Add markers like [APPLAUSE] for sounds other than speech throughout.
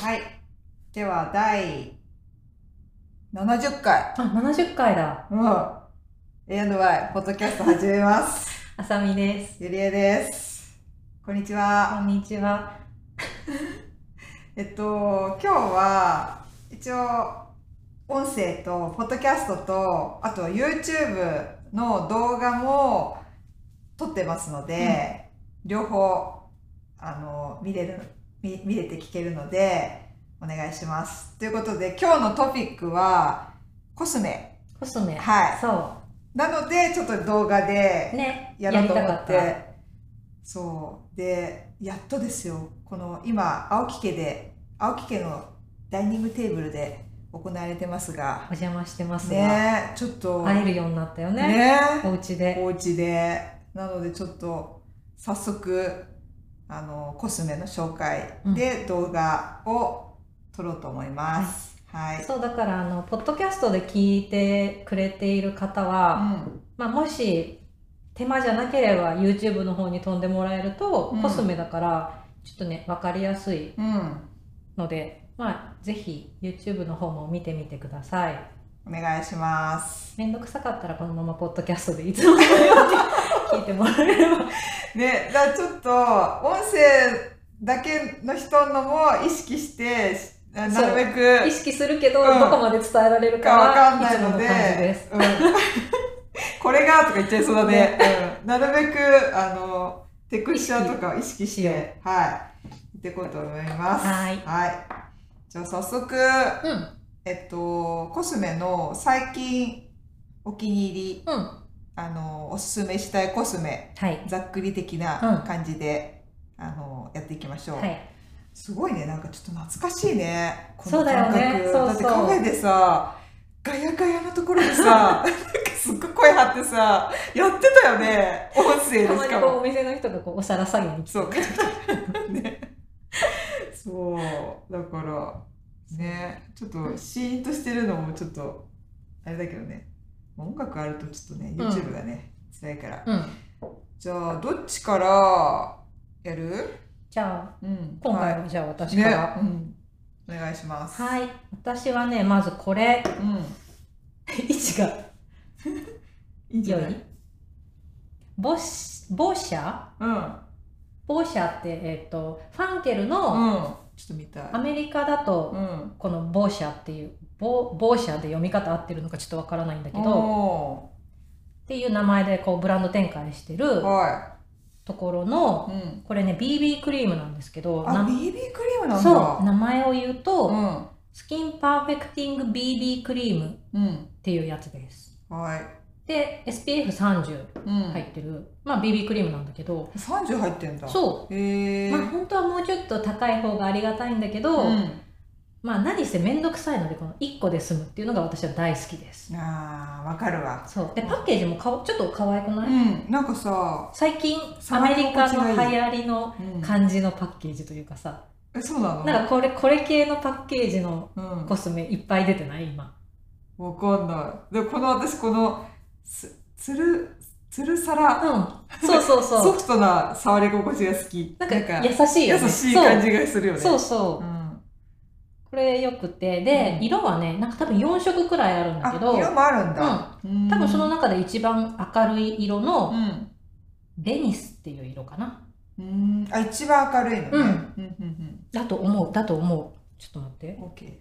はい。では、第70回。あ、70回だ。うん。A&Y、ポッドキャスト始めます。あさみです。ゆりえです。こんにちこは。んにちは。[LAUGHS] えっと、今日は、一応、音声と、ポッドキャストと、あと YouTube の動画も撮ってますので、両方、あの、見れる、見見れて聞けるので、お願いします。ということで、今日のトピックは、コスメ。コスメ。はいそなので、ちょっと動画う。でね。やろうと思って、そう。で、やっとですよ。この、今、青木家で、青木家のダイニングテーブルで行われてますが、お邪魔してますが、ねちょっと、会えるようになったよね。ねお家で。お家で。なので、ちょっと、早速、あの、コスメの紹介で動画を撮ろうと思います。はい。そう、だから、あの、ポッドキャストで聞いてくれている方は、まあ、もし、手間じゃなければ YouTube の方に飛んでもらえると、うんコスメだから、ちょっとね、わかりやすいうん。うん。ので、まあ、ぜひ YouTube の方も見てみてください。お願いします。めんどくさかったらこのままポッドキャストでいつものように聞いてもらえれば。ね、だちょっと音声だけの人のも意識してななるべく。意識するけど、うん。どこまで伝えられるかかわはかんないので。うん、[LAUGHS] これがとか言っちゃいそうだね。ね。うん、なるべくあのテクスチャーとかを意識してはい。言っていこうと思います。はい。じゃあ早速うん、えっとコスメの最近お気に入り。うん、あのおすすめしたいコスメはい。ざっくり的な感じで、あのやっていきましょう、はい。すごいね。なんかちょっと懐かしいね。こそうだよね。そうそう。だってカフェでさガヤガヤのところでさ [LAUGHS] すっごい声張ってさやってたよね。音声でたまにこうしかもお店の人がこうお皿下げに来て。そう。ね。そう。だからね。ちょっとシーンとしてるのもちょっとあれだけどね音楽あるとちょっとねうん。YouTube がね、辛いから。うん。じゃあどっちからやる？じゃあ、うん。今回ははじゃあい私から。ね。うん、お願いします。はい。私はね、まずこれ。うん。位置がいいんじゃない？ボシ、ボシャうん。ボシャって、えっ、と、ファンケルの、うん。ちょっと見たい。アメリカだと、うん。このボーシャっていうボボーシャで読み方合ってるのかちょっとわからないんだけどおっていう名前でこうブランド展開してるところのい、うん、これね BB クリームなんですけどあな BB クリームなんだ。そう名前を言うと、うん。スキンパーフェクティング BB クリームっうんていうやつです。はい。で SPF30 うん、入ってる、まあ BB クリームなんだけど。30入ってんだ。そう。へえまあ本当はもうちょっと高い方がありがたいんだけど、うん、まあ何せめんどくさいのでこの1個で済むっていうのが私は大好きです。あーわかるわ。そう。でパッケージもかわちょっと可愛くない、うんなんかさ、最近アメリカの流行りのうん、感じのパッケージというかさ、えそうなの？なんかこれこれ系のパッケージのうん。コスメいっぱい出てない？今。わかんない。でこの私このつつるつるさらうん。そうそうソそう。[LAUGHS] フトな触り心地が好き。なんか優しいよね。優しい感じがするよね。そうそうそう、うんこれよくて。で、うん。色はねなんか多分4色くらいあるんだあけど。色もあるんだ、うん。多分その中で一番明るい色うのん。ベニスっていう色かな。うん。あ一番明るいのね。うん。うんうんだと思う。だと思う。ちょっと待って。うんオッケ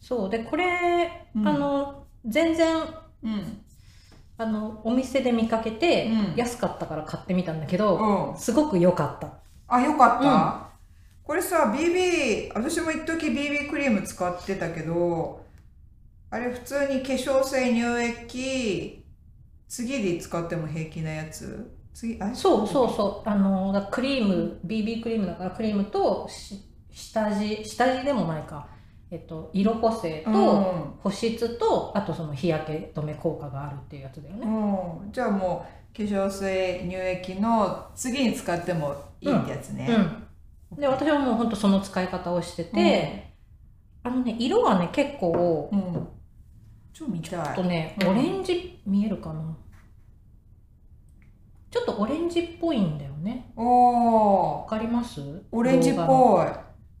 そう。でこれ、ーあの全然うん。あのお店で見かけて、うん。安かったから買ってみたんだけど、うん。すごく良かった。あよかった、これさ BB 私も一時 BB クリーム使ってたけどあれ普通に化粧水乳液次に使っても平気なやつ？次あれ？そうそうそう。あのクリーム BB クリームだからクリームとし下地下地でもないか、えっと、色補正と、うん。保湿とあとその日焼け止め効果があるっていうやつだよね、うん、じゃあもう化粧水乳液の次に使ってもいいってやつね、うん、で私はもうほんとその使い方をしてて、あのね色はね結構うん。超見たい。ちょっとね、うん。オレンジ見えるかな？ちょっとオレンジっぽいんだよね。おー。わかります？オレンジっぽい。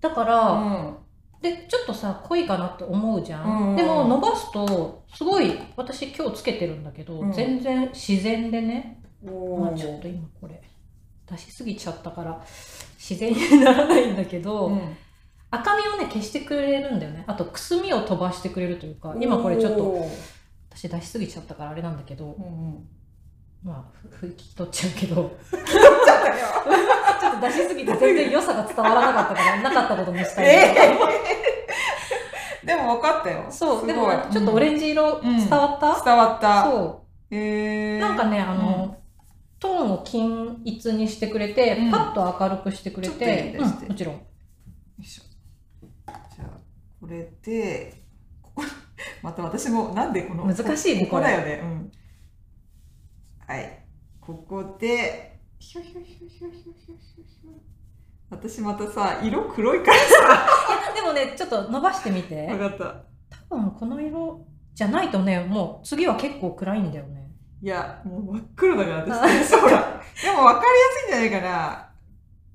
だから、うん。でちょっとさ濃いかなって思うじゃん、うんうんでも伸ばすとすごい私今日つけてるんだけど、うん。全然自然でね、おまあ、ちょっと今これ出しすぎちゃったから自然にならないんだけど、うん。赤みをね消してくれるんだよね。あとくすみを飛ばしてくれるというか今これちょっと私出しすぎちゃったからあれなんだけどうんうん。まあふ拭き取っちゃうけどちょっとよ。[LAUGHS] ちょっと出しすぎて全然良さが伝わらなかったからなかったことにしたいえー。でも分かったよ。そうでもちょっとオレンジ色うん。伝わった、伝わった。そう。へえなんかね、あの、トーンを均一にしてくれて、うん。パッと明るくしてくれて、うんもちろん。よいしょじゃあこれでここ [LAUGHS] また私もなんでこの難しいねここだよね。うん。はい。ここでひょひょひょひょひょひょひょひょ私またさ色黒いから [LAUGHS] でもね、ちょっと伸ばしてみて。分かった。多分この色じゃないとね、もう次は結構暗いんだよね。いやもう真っ黒だからあ私ほら。[LAUGHS] でも分かりやすいんじゃないかな。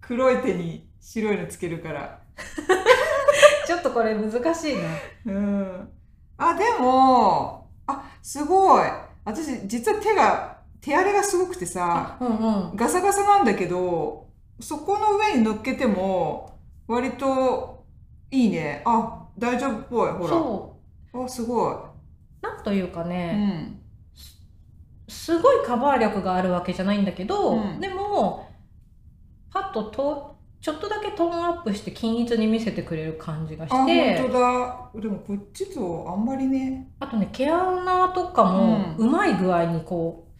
黒い手に白いのつけるから。[LAUGHS] ちょっとこれ難しいね。うん。あでもあすごい。私実は手が手荒れがすごくてさうんうん。ガサガサなんだけどそこの上に乗っけても割といいね。あ大丈夫っぽいほそらあすごい、う。なんというかうね、ん、すごいカバー力があるわけじゃないんだけど、うん。でも、パッとと、ちょっとだけトーンアップして均一に見せてくれる感じがあして、本当だ。でもこっちとあんまりね。あとね、毛穴とかもうまい具合にこう、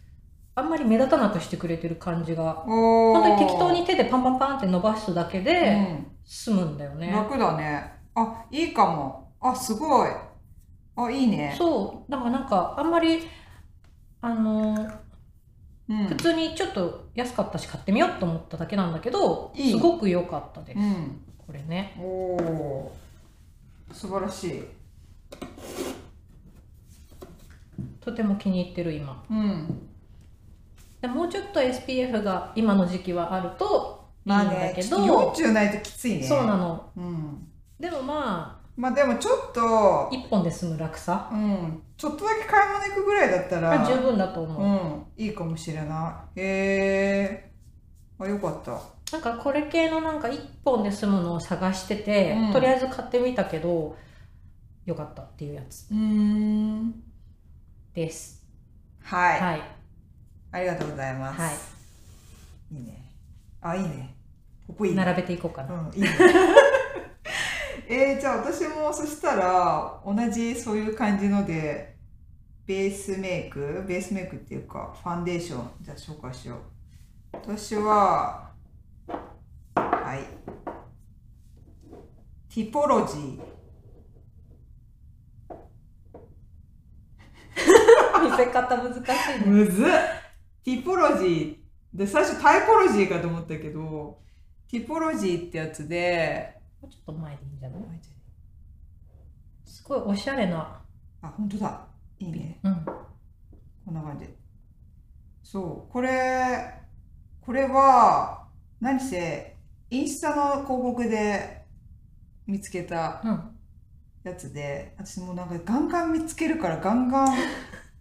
あんまり目立たなくしてくれてる感じが、本本当に適当に手でパンパンパンって伸ばすだけでうん、済むんだよね。楽だね。あいいかも。あすごい。あいいね。そう、だからなんかあんまり、あのーうん。普通にちょっと安かったし買ってみようと思っただけなんだけど、すごく良かったです。うん。これね。おお素晴らしい。とても気に入ってる今。うん。でもうちょっと SPF が今の時期はあるといいんまあだけねちょっど、と40ないときついね。そうなの。うん。でもままあでもちょっとあ、一本で済む楽さうん。ちょっとだけ買い物行くぐらいだったらが十分だと思う。うんいいかもしれない。へえあよかった。なんかこれ系のなんか一本で済むのを探してて、うん。とりあえず買ってみたけどよかったっていうやつ。うん。です。はい、はい。ありがとうございます、はい。いいね。あいいね。ここいいね。並べていこうかな。うんいいねえー、じゃあ私もそしたら同じそういう感じのでベースメイクベースメイクっていうかファンデーションじゃあ紹介しよう。私ははい。ティポロジー。[LAUGHS] 見せ方難しいね。むずっ。ティポロジー。で最初タイポロジーかと思ったけどティポロジーってやつでもうちょっと前でいいんじゃない？すごいおしゃれな。あ本当だいいねうん。こんな感じそうこれこれは何せインスタの広告で見つけたうん。やつで私もなんかガンガン見つけるからガンガン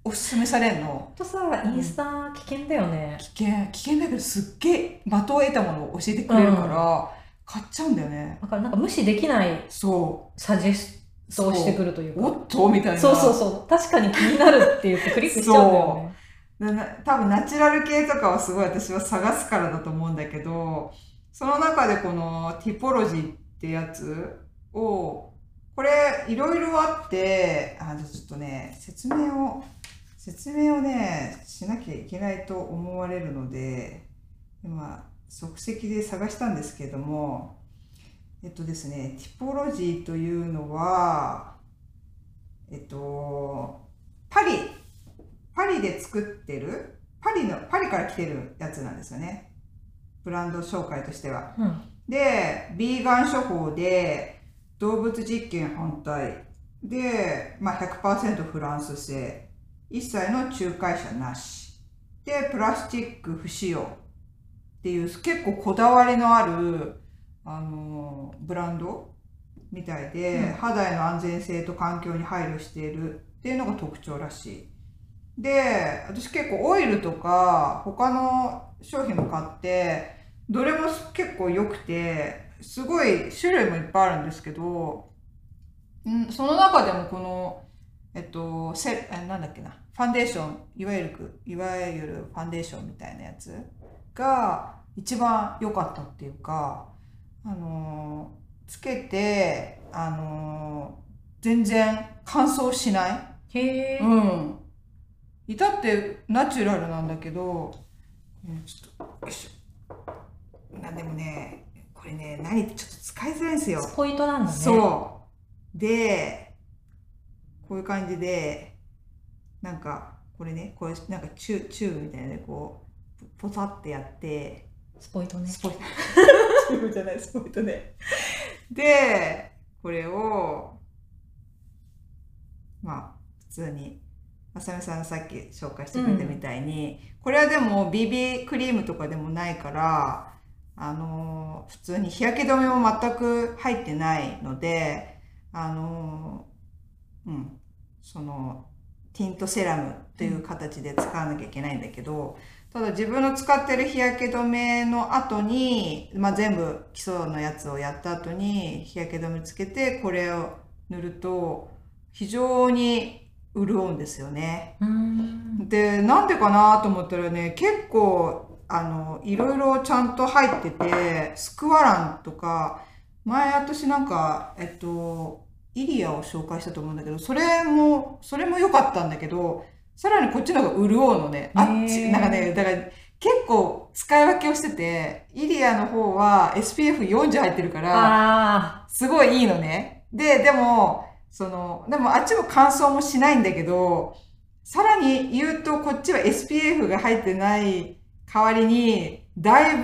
おすすめされんの [LAUGHS] とさ、インスタ危険だよね。危険危険だけどすっげえ的を得たものを教えてくれるから、買っちゃうんだよね。だからなんか無視できないそサジェスうトをしてくるというか。おっと？みたいな。そうそうそう。確かに気になるって言ってクリックしちゃうんだよね。多分ナチュラル系とかはすごい私は探すからだと思うんだけどその中でこのティポロジーってやつをこれいろいろあってあじゃあちょっとね説明を説明をねしなきゃいけないと思われるので今即席で探したんですけどもえっとですねティポロジーというのはえっとパリパリで作ってるパリのパリから来てるやつなんですよね。ブランド紹介としては。うん。でビーガン処方で動物実験反対。で、まあ、100%フランス製。一切の仲介者なし。でプラスチック不使用っていう結構こだわりのあるあのブランドみたいで、うん肌への安全性と環境に配慮しているっていうのが特徴らしい。で、私結構オイルとか他の商品も買って、どれも結構良くて、すごい種類もいっぱいあるんですけど、んその中でもこの、えっと、せえなんだっけな、ファンデーション、いわゆる、いわゆるファンデーションみたいなやつが一番良かったっていうか、あのーつけて、あのー全然乾燥しない。へえ、うん。至ってナチュラルなんだけど、うんちょっと、よいしょ。なんでもね、これね、何ちょっと使いづらいんですよ。ポイントなんだね。そう。で、こういう感じで、なんか、これね、これなんかチュチューブみたいなね、こう、ポタってやって、スポイトね。スポイト。チューブじゃない、スポイトね。で、これを、まあ、普通に、あさみさんがさっき紹介してくれたみたいに、これはでも BB クリームとかでもないから、あのー普通に日焼け止めも全く入ってないので、あのーうん、その、ティントセラムっていう形で使わなきゃいけないんだけど、ただ自分の使ってる日焼け止めの後に、まあ、全部基礎のやつをやった後に日焼け止めつけてこれを塗ると非常に潤うんですよね。で、なんでかなと思ったらね、結構、あの、いろいろちゃんと入ってて、スクワランとか、前私なんか、えっと、イリアを紹介したと思うんだけど、それも、それも良かったんだけど、さらにこっちの方が潤うのね。あっち、なんかね、だから結構使い分けをしてて、イリアの方は SPF40 入ってるから、あすごいいいのね。で、でも、その、でもあっちも乾燥もしないんだけど、さらに言うとこっちは SPF が入ってない代わりに、だい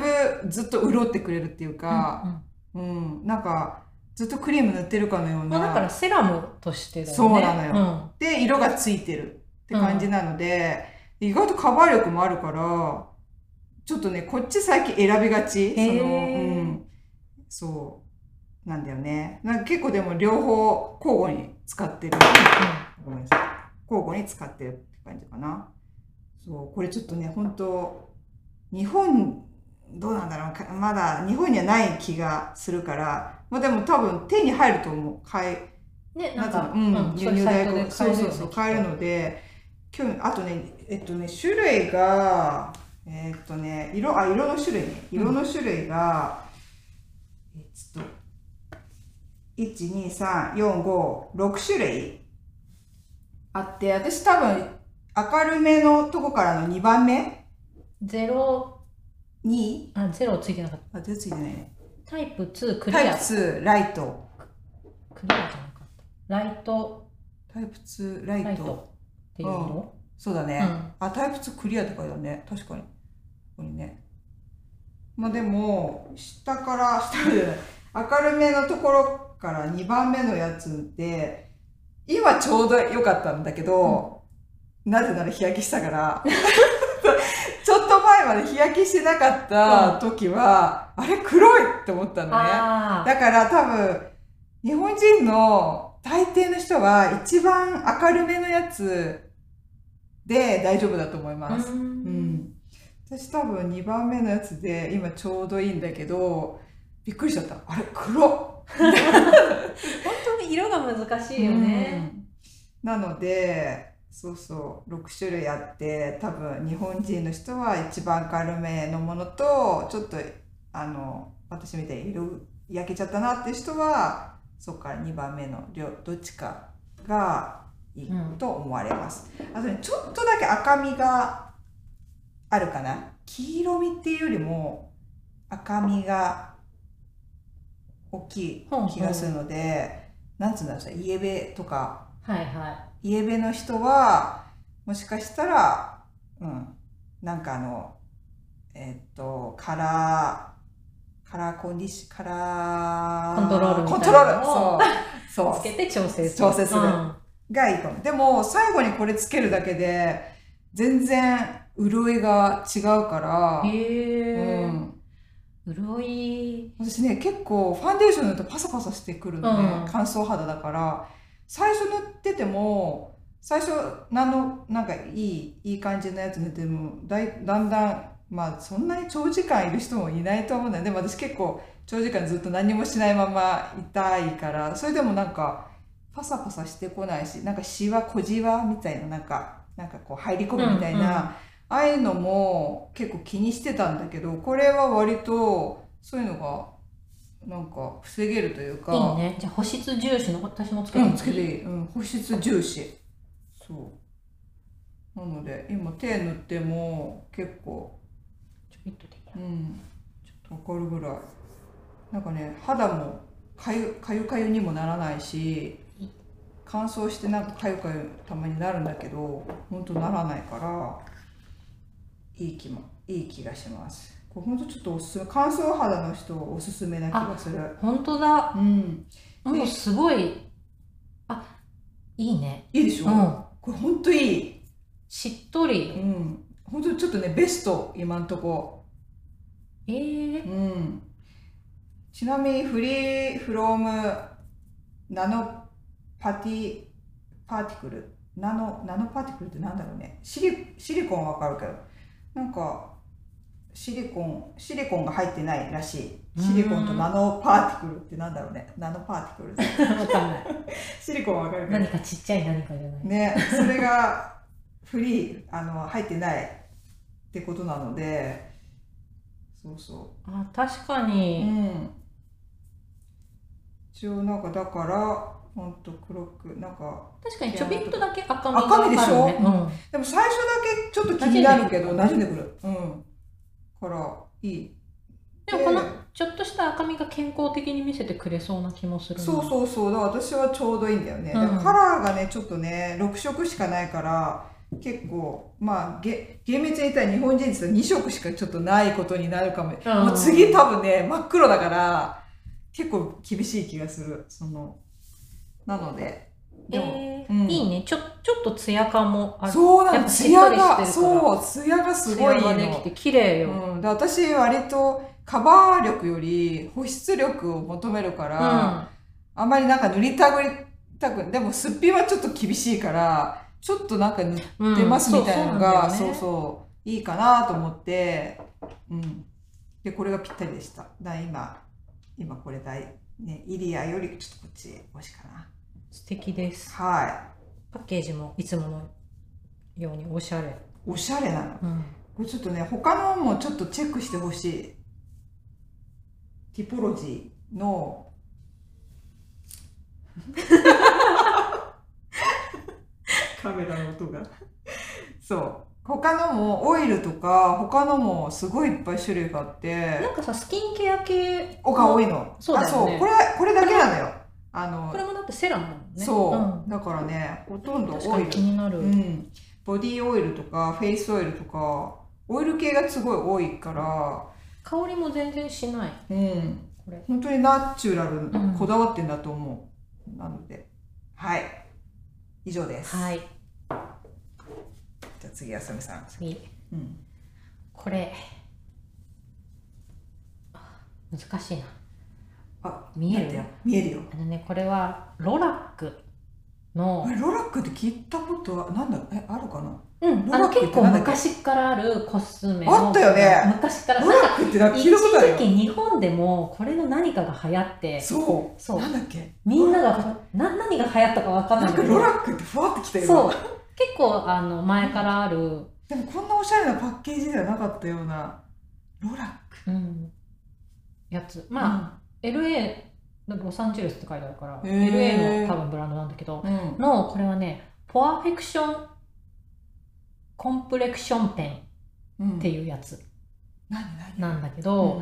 ぶずっと潤ってくれるっていうあ。か、うん、なんか、ずっとクリーム塗ってるかのようまあ、だからな、セラムとしてだよね。そうなのよよ。で、色がついてるって感じなので、意外とカバー力もあるから、ちょっとね、こっち最近選びがち。その、うん。そう。なんだよね。なんか結構でも両方交互に使ってる。ごめんなさい。交互に使ってるって感じかな。そう、これちょっとね、本当日本、どうなんだろうかまだ日本にはない気がするから、まあでも多分手に入ると思う。買い、うん。ね、なんか、うん、輸入代行。そうそうそう、買えるので、今日、あとね、えっとね、種類が、えっとね、色、あ、色の種類ね。色の種類が、えっと、1、2、3、4、5、6種類あって、私多分、明るめのとこからの2番目？ゼロ、に、あ、ゼロついてなかった。あ、全然ついてないね。タイプ2クリア。タイプ2、ライト。クリアじゃなかった。ライト、タイプ2、ライト。ライトっていう色。そうだね。うんあ、タイプ2クリアって書いてあるね。確かに。ここにね。まあでも、下から、下で、明るめのところから2番目のやつで、今ちょうど良かったんだけど、なぜなら日焼けしたから、[LAUGHS] ちょっと前まで日焼けしてなかった時は、あれ黒いって思ったのね。あだから多分、日本人の大抵の人は一番明るめのやつで大丈夫だと思いあ。ます。ううんん。私多分2番目のやつで今ちょうどいいんだけど、びっくりしちゃった。あれ黒 [LAUGHS] 本当に色が難しいよね。うんなので、そうそう、6種類あって、多分日本人の人は一番明るめのものと、ちょっと、あの、私みたいに色焼けちゃったなって人は、そこから2番目の両どっちかがいいと思われます。あとね、ちょっとだけ赤みがあるかな。黄色みっていうよりも赤みが大きい気がするので、なんつうんだろうさ、イエベとか、はいはイエベの人は、もしかしたら、うん、なんかあの、えっと、カラー、カラーコンディシカラー、コントロールみたいなコントロールのそう。い。そうつ。けて調整する。調整するうんがいいかも。でも、最後にこれつけるだけで、全然潤いが違うから、へえ。うん。潤い。私ね結構ファンデーション塗るとパサパサしてくるのね、うん。乾燥肌だから。最初塗ってても最初何のなんかいいいい感じのやつ塗ってもだいだんだんまあそんなに長時間いる人もいないと思うんだよでも私結構長時間ずっと何もしないままいたいから。それでもなんかパサパサしてこないしなんかシワ小じわみたいななんかなんかこう入り込むみたいな、うんうん。ああいうのも結構気にしてたんだけどこれは割とそういうのがなんか防げるというかいいね。じゃあ保湿重視の私もつけてうん、もつけていい、うん、保湿重視。そう。なので今手塗っても結構ちょびっとでいいやうんちょっとわかるぐらい。なんかね肌もかゆかゆかゆにもならないし乾燥してなんかかゆかゆたまになるんだけど本当ならないからいい気もいい気がします。これ本当ちょっとおすすめ乾燥肌の人おすすめな気がする。本当だ。うん。もうすごいあいいね。いいでしょ、うん。これ本当いい。しっとうりん本当ちょっとねベスト今んとこ。えー、うん。ちなみにフリーフロームナノパティパーティクル。ナノナノパーティクルってなんだろうね。シリシリコンはわかるけど。なんかシリコンシリコンが入ってないらしい。シリコンとナノパーティクルってなんだろうね。ナノパーティクル。わかんない。[LAUGHS] シリコンはわかるけど。何かちっちゃい何かじゃない。ねそれがフリーあの入ってないってことなので。そうそあ確かううに、ん。一応なんかだからほんと黒くなんか確かにちょびっとだけ赤みが赤みでしょ？うん。でも最初だけちょっと気になるけど馴染んでくる。うん。からいい。でもこのちょっとした赤みが健康的に見せてくれそうな気もするな。そうそうそう。だ私はちょうどいいんだよね、うん。カラーがねちょっとね6色しかないから結構まあげ厳密に言ったら日本人って2色しかちょっとないことになるかも、うん。もう次多分ね真っ黒だから結構厳しい気がする。そのなのででも、えーうん。いいね。ちょちょっとツヤ感もある。そうなの。ツヤがそうツヤがすごいの。ができて綺麗よ、うん、で私割とカバー力より保湿力を求めるから、あんまりなんか塗りたぐりたくでもすっぴんはちょっと厳しいからちょっとなんか塗っうんてますみたいなのが、そそううそうなんだよね。そういいかなと思って、うん、でこれがぴったりでした。だ今今これ大ねイリアよりちょっとこっち欲しいかな素敵です。はパッケージもいつものようにおしゃれ、いおしゃれなの。うん、これちょっとね他のもちょっとチェックしてほしい。ティポロジーの。[LAUGHS] カメラの音が。そう。他のもオイルとか他のもすごいいっぱい種類があって。なんかさスキンケア系おが多いの。そうだよね。あそう。これこれだけなのよ。あのこれもだってセラムだもんね。そう、ん。だからねほとんどオイル。気になる、うん、ボディオイルとかフェイスオイルとかオイル系がすごい多いから、香りも全然しない。うん、これ。本当にナチュラル、ん。こだわってんだと思う。なので。はい。以上です、はい。じゃあ次あさみさん、次うん、これ。難しいな。あ見える？待って見えるよ。あのねこれはロラックのロラックって聞いたことはなんだえあるかな？うん、あの結構昔からあるコスメのあったよね。昔から。ロラックってなんか聞一いたことあるよ。時期日本でもこれの何かが流行ってそう。そう。なんだっけ？みんながな何が流行ったかわかんなないけどロラックってふわってきたよそう。結構あの前からある、でもこんなおしゃれなパッケージではなかったような。ロラック。うん、やつ。まあ、LA ロサンゼルスって書いてあるから LA の多分ブランドなんだけどうん、うんのこれはねポアフェクションコンプレクションペンうん。っていうやつなんだけど、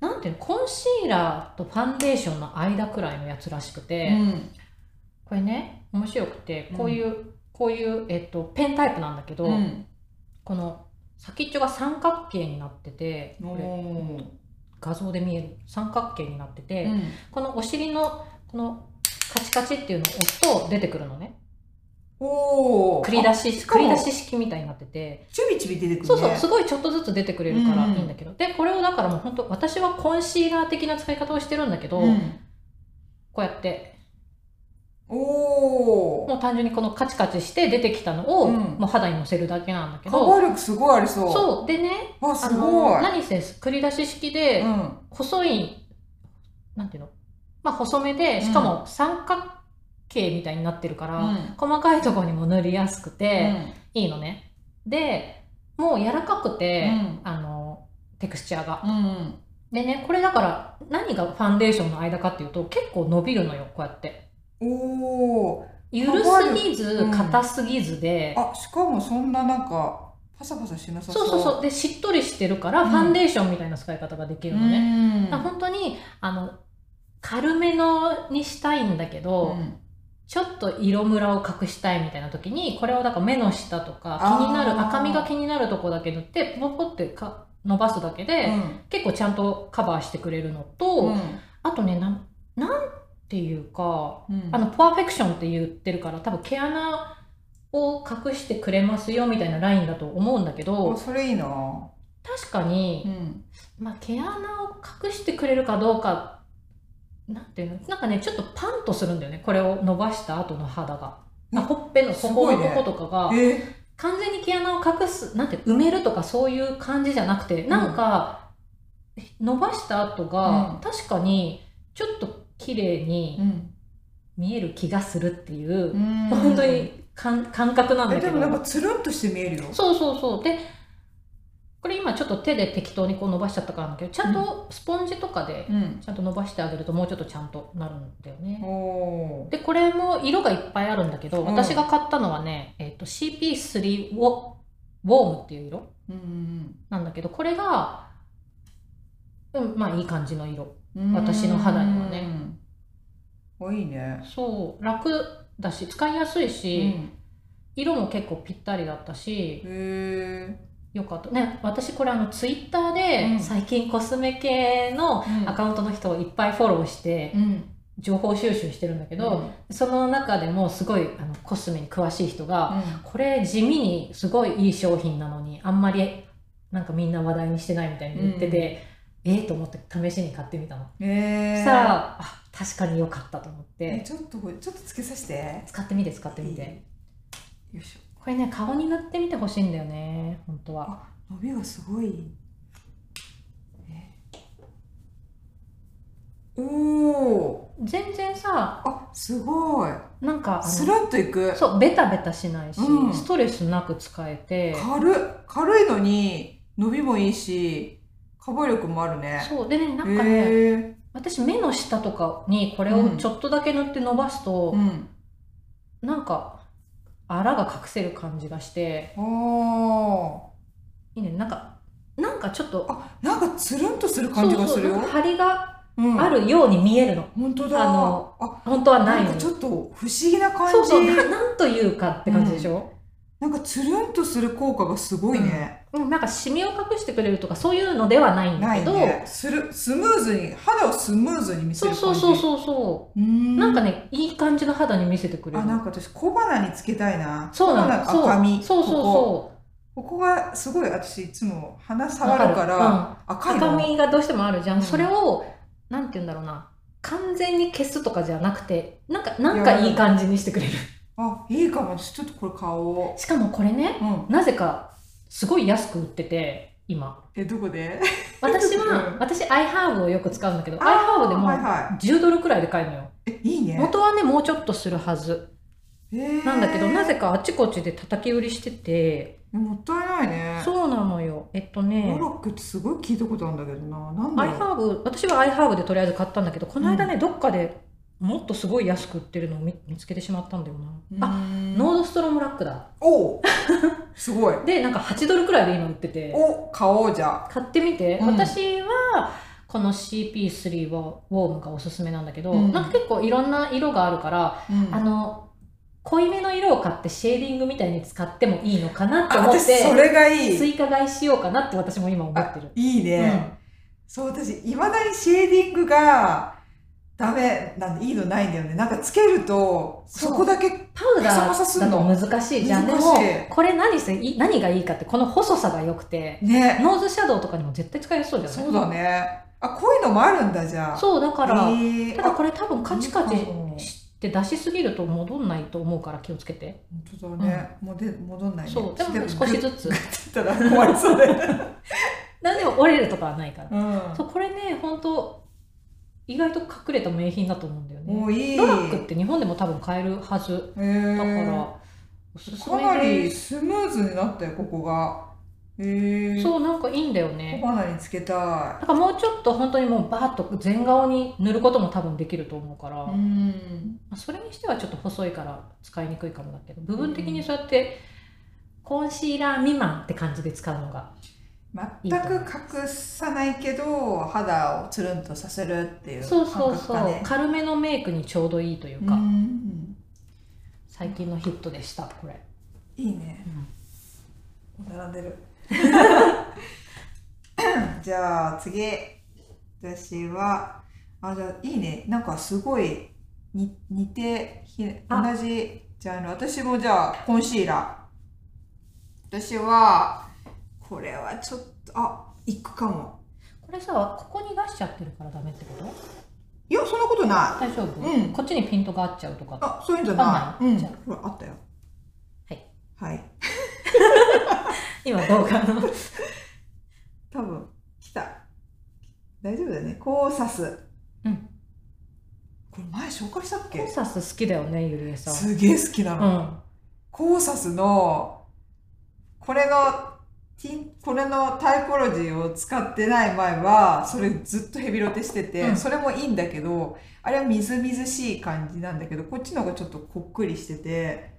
なんていうの？コンシーラーとファンデーションの間くらいのやつらしくて、うん。これね面白くてこういう、こういう、えっと、ペンタイプなんだけど、うん。この先っちょが三角形になってて画像で見える三角形になってて、うん。このお尻のこのカチカチっていうのを押すと出てくるのね。おお繰り出し繰り出し式みたいになってて。ちびちび出てくるね。そうそうすごいちょっとずつ出てくれるからうんうんいいんだけど、でこれをだからもう本当私はコンシーラー的な使い方をしてるんだけど、うん。こうやっておおもう単純にこのカチカチして出てきたのを、うん。もう肌にのせるだけなんだけカどバー力すごいありそう。そう。でねああすごい。の何せ繰り出し式で、うん。細いなんていうの？まあ細めでしかも三角形みたいになってるから、うん。細かいところにも塗りやすくて、いいのね。でもう柔らかくて、うん。あのテクスチャーが。でねこれだから何がファンデーションの間かっていうと結構伸びるのよこうやっておお緩すぎずうん。硬すぎずで、あしかもそんななんかパサパサしなさそう。そうそうでしっとりしてるからうん。ファンデーションみたいな使い方ができるのね、だから本当にあの軽めのにしたいんだけど、うん。ちょっと色ムラを隠したいみたいな時にこれをだから目の下とか気になる赤みが気になるとこだけ塗ってポポってか伸ばすだけで、うん。結構ちゃんとカバーしてくれるのと、うん。あとねなんなんていうかうん。あのパーフェクションって言ってるから多分毛穴を隠してくれますよみたいなラインだと思うんだけあどそれいいな。確かに、うん。まあ、毛穴を隠してくれるかどうかなんていうの？なんかねちょっとパンとするんだよね。これを伸ばした後の肌が。え？あほっぺのここのとことかが、え完全に毛穴を隠すなんて埋めるとかそういう感じじゃなくてなんか、伸ばした後が、うん確かにちょっと綺麗にうん見える気がするっていう、うん。本当に感感覚なんだけど。えでもなんかつるんとして見えるよ。そうそうそう。でこれ今ちょっと手で適当にこう伸ばしちゃったからだけどちゃんとスポンジとかでうん。ちゃんと伸ばしてあげるともうちょっとちゃんとなるんだよね。おー。でこれも色がいっぱいあるんだけど、うん。私が買ったのはね、えっと CP3 ウォウォームっていう色うん。なんだけどこれが、うん、まあいい感じの色。うん。私の肌にはねうんあいいね。そう。楽だし使いやすいうし、ん。色も結構ぴったりだったしへえよかった。ね私これあのツイッターうでん。最近コスメ系のアカウントの人をいっぱいフォローしてうん。情報収集してるんだけど、その中でもすごいあのコスメに詳しい人が、これ地味にすごいいい商品なのにあんまりなんかみんな話題にしてないみたいに言ってて、ええと思って試しに買ってみたの。えそしたらあ確かに良かったと思って。えちょっとこれちょっとつけさせて。使ってみて使ってみて。よいしょ。これね顔に塗ってみてほしいんだよね本当は。伸びがすごい。え。おお全然さあすごい。なんかあスのルンといく。そうベタベタしないし、うん。ストレスなく使えて。軽い軽いのに伸びもいいしカバー力もあるね。そう。でねなんかね、私目の下とかにこれをちょっとだけ塗って伸ばすと、うん。なんかあらが隠せる感じがしておー。いいね。なんかなんかちょっとあなんかつるんとする感じがするよ。そうそう張りがうん。あるように見えるの、本当だ。あのあ本当はないのに。なんかちょっと不思議な感じ。そうそうななんというかって感じでしょ、なんかつるんとする効果がすごいね、うん、なんかシミを隠してくれるとかそういうのではないんだけど、ね。するスムーズに肌をスムーズに見せるそうそうそうそうう。ーん。なんかねいい感じの肌に見せてくれる。あなんか私小鼻につけたいな。そうなの。そう赤みそう。そうここそここがすごい私いつも鼻う触るからわ赤いの。赤みがどうしてもあるじゃん、うん。それをなんて言うんだろうな。完全に消すとかじゃなくてなんかなんかいい感じにしてくれるあいいかも。私ちょっとこれ買おしかもこれねう、うん、なぜかすごい安く売ってて今。えどこで？私は、[LAUGHS] うん私 iHerb をよく使うんだけどあー iHerb でもはいは10ドルくらいで買えるのよ。えいいね。元はねもうちょっとするはず。なんだけどなぜかあっちこっちで叩き売りしてて。えもったいないね。そうなのよ。えっとね。ロラックってすごい聞いたことあるんだけどな。なんだろう。iHerb 私は iHerb でとりあえず買ったんだけどこの間ね、どっかでもっとすごい安く売ってるのを見見つけてしまったんだよな、ああノードストロムラックだ。おうすごい。[LAUGHS] でなんか8ドルくらいで今売ってて。お買おうじゃ買ってみて、うん。私はこの CP3 はウォームがおすすめなんだけど、うん。なんか結構いろんな色があるから、うん。あの濃いめの色を買ってシェーディングみたいに使ってもいいのかなってあ思っ私そてれがいい。追加買いしようかなって私も今思ってる。いいね、そう私いまだにシェーディングがダメなんでいいのないんだよね。なんかつけるとそこだけパウダーだの。と難しい。じゃん。でもい、これ何せい何がいいかって、この細さが良くて、ね。ノーズシャドウとかにも絶対使えそうじゃない？そうだね。あこういうのもあるんだじゃあ。そう、だから、えー。ただこれ多分カチカチして出しすぎると戻んないと思うから気をつけて。本当だね、もうで戻んないね。そう、でも少しずつ。たら終わりそうだよね何でも折れるとかはないから。うん。そう、これね、本当意外と隠れた名品だと思うんだよね。もういいドラッグって日本でも多分買えるはず。だから、おすすめかなり。スムーズになったよここがそう、なんかいいんだよね。小鼻につけただからもうちょっと本当にもうバーッと全顔に塗ることも多分できると思うから、いうまんあそれにしてはちょっと細いから使いにくいかもだけど部分的にそうやってコンシーラー未満って感じで使うのが全く隠さないけど肌をつるんとさせるっていうそう感そうそう、覚かね。軽めのメイクにちょうどいいといううか、ん。最近のヒットでしたこれ、いいね。並んでる。[LAUGHS] じゃあ次。私はあじゃあいいね。なんかすごいに似てひ同あじジャンル。私もじゃあコンシーラー。私はこれはちょっとあいくかも。これさここに出しちゃってるからダメってこと？いやそんなことない。大丈夫、うん。こっちにピントが合っちゃうとか。あそういうんじゃあない？うん。じゃほらあったよ。はい。はい。[LAUGHS] 今動画の多分来た。大丈夫だよね。コーサスうん。これ前紹介したっコンけサス好きだよねゆりえさん。すげえ好きな。うの、ん。コーサスのこれのこれのタイポロジーを使ってない前はそれずっとヘビロテしてて、うん。それもいいんだけどあれはみずみずしい感じなんだけどこっちの方がちょっとこっくりしてて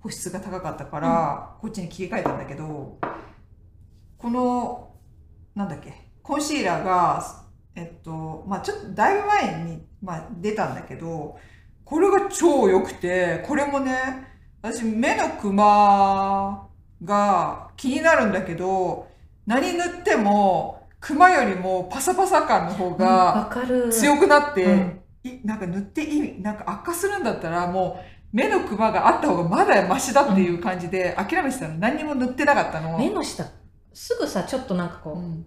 保湿が高かったから、こっちに切り替えたんだけどこのなんだっけコンシーラーがえっとまあちょっとだいぶ前に、まあ、出たんだけどこれが超良くてこれもね私目のクマが気になるんだけど何塗ってもクマよりもパサパサ感の方わが強くなって、うん。いなんか塗っていいなんか悪化するんだったらもう目のクマがあった方がまだマシだっていう感じで諦めてたの。何にも塗ってなかったの。目の下。すぐさちょっとなんかこう、うん。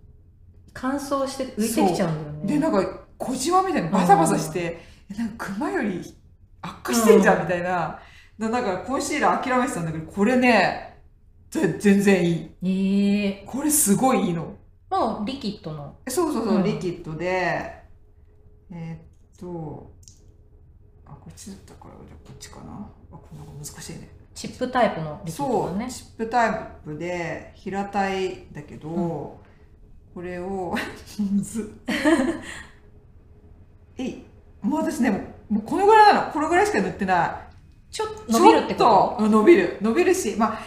乾燥して浮いてきちゃうんだよね。でなんか小じわみたいにバサバサして、えなんかクマより悪化してんじゃんみたいな、だなんかコンシーラー諦めてたんだけどこれねぜ全然いい。ええ。これすごいいいの。もうリキッドの。えそうそうそう、うん。リキッドで。えーっとあこっちだったからじゃあこっちかな。あこれなんか難しいね。チップタイプのリキッドそう、チップタイプで平たいだけど、これを [LAUGHS] むずえいもう私ねもうこのぐらいなの。このぐらいしか塗ってない。ちょっと伸びるってこと？うん伸びる。伸びるしまあ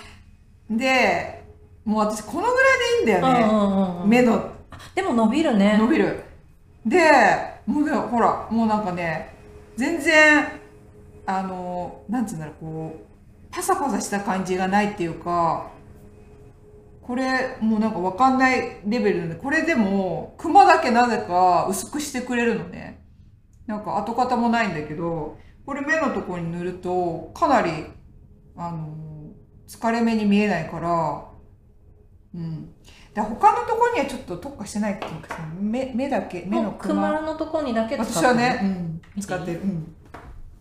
でもう私このぐらいでいいんだと、よね、うんうんうん、目の。でも伸びるね。伸びる。でもうねほらもうなんかね全然あのなんつうんだろうこうパサパサした感じがないっていうかこれもうなんかわかんないレベルなんでこれでもクマだけなぜか薄くしてくれるのね。なんか跡形もないんだけどこれ目のところに塗るとかなりあの疲れ目に見えないからうん。で他のところにはちょっと特化してないっていうかさ目目だけ目のククママのとこにだけ使って私はね、うん、使ってる、うん、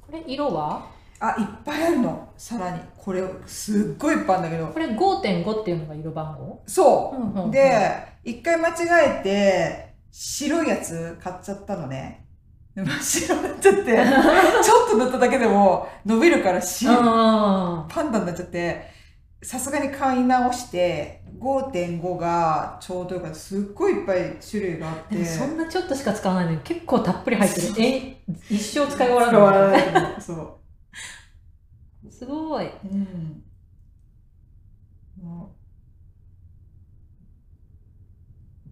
これ色は？あいっぱいあるの。さらに。これすっごいいっぱいあるんだけど。これ5.5っていうのが色番号、そう。うんうんうん。で、一回間違えて、白いやつ買っちゃったのね。で真っ白になっちゃって、[LAUGHS] ちょっと塗っただけでも伸びるから白いあパンダになっちゃって、さすがに買い直して、5.5がちょうどよかった。すっごいいっぱい種類があって。もそんなちょっとしか使わないのに結構たっぷり入ってる。え一生使い終わらないそう。すごい。うん。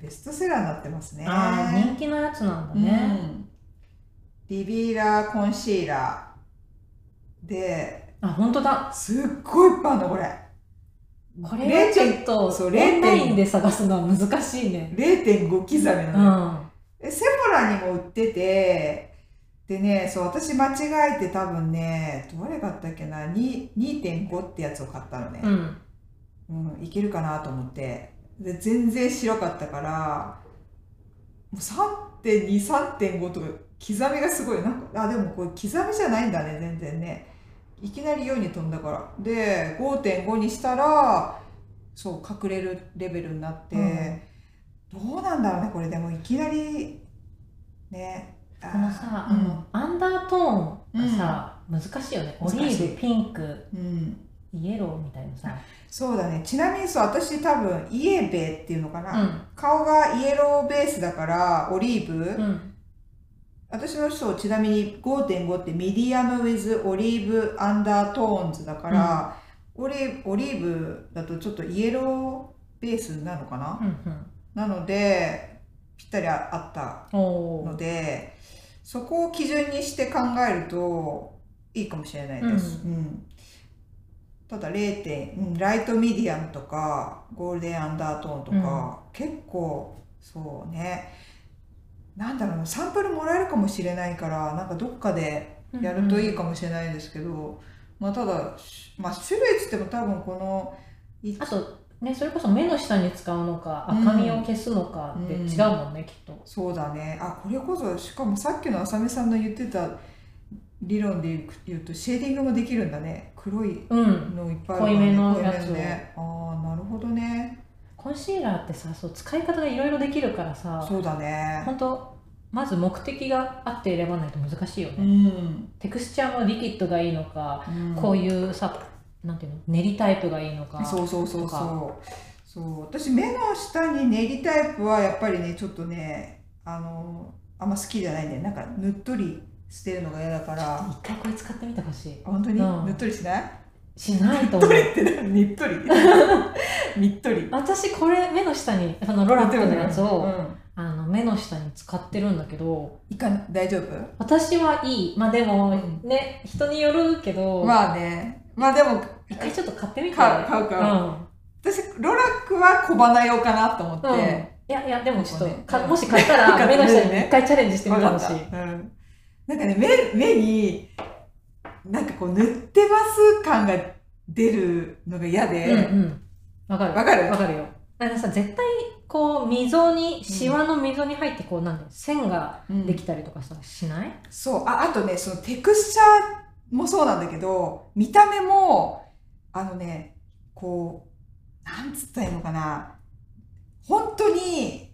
ベストセラーになってますね。ああ人気のやつなんだね、うん、リビーラーコンシーラー。で。あ本当だ。すっごいいっぱいあるのこれこれはちょっとそうオンライン0.5で探すのは難しいね。0.5刻みのよ、ん。でセフォラにも売っててででねそう私間違えて多分ねどれ買ったっけなに2.5ってやつを買ったのね、うん。うんいけるかなと思って。で全然白かったからもう3.23.5とか刻みがすごい。なんかあでもこれ刻みじゃないんだね全然ねいきなり4に飛んだから。で5.5にしたらそう隠れるレベルになって、どうなんだろうねこれでも。いきなりねこのさ、うん。あのアンダートーンがさ、難しいよね。オリーブピンクうん。イエローみたいなさ、そうだね。ちなみにそう私多分イエベっていうのかな、うん。顔がイエローベースだからオリーブ、うん私の人ちなみに5.5って medium with olive undertones だから、オリオリーブだとちょっとイエローベースなのかな、うんうん。なのでぴったりああったおのでそこを基準にして考えるといいかもしれないです、ううん。ただ0点、うん、ライトミディアムとかゴールデンアンダートーンとか、結構そうねなんだろうなサンプルもらえるかもしれないからなんかどっかでやるといいかもしれないですけど、まあただ、まあ、種類っつっても多分このいあとねそれこそ目の下に使うのか赤みを消すのかって違うもんね、きっと。そうだね。あこれこそしかもさっきのあさみさんの言ってた理論で言うとシェーディングもできるんだね。黒いうんのいっぱいあるから濃いめのやつを。ねああなるほどねコンシーラーってさそう使い方がいろいろできるからさそうだね。本当まず目的があって選ばないと難しいよね、うん、テクスチャーもリキッドがいいのか、うん。こういうさなんていうの？練りタイプがいいのかそうそうそうそう。そう。私目の下に練りタイプはやっぱりねちょっとねあのあんま好きじゃないねなんかぬっとりしてるのが嫌だから。一回これ使ってみてほしい。本当に、うん。ぬっとりしない？しないと思う。とりって何？にっとりにっとり私これ目の下にそのロラックのやつを、うん。あの目の下に使ってるんだけどいかん大丈夫？私はいい。まあでもうん。ね、人によるけど、まあね。まあでも一回ちょっと買ってみて。買う買う買う。私ロラックは小花用かなと思って、いやいやでもちょっと、ね。かもし買ったら目の下に [LAUGHS] 一回チャレンジしてみてほしい、うん、なんかね目目になんかこう塗ってます感が出るのが嫌で、うんうん。わかる。わかる？わかるよ。あのさ絶対こう溝にシワの溝に入ってこうなんていうの線がうんできたりとかさしない？そう。ああとねそのテクスチャーもそうなんだけど見た目もあのねこうなんつったらいいのかな。本当に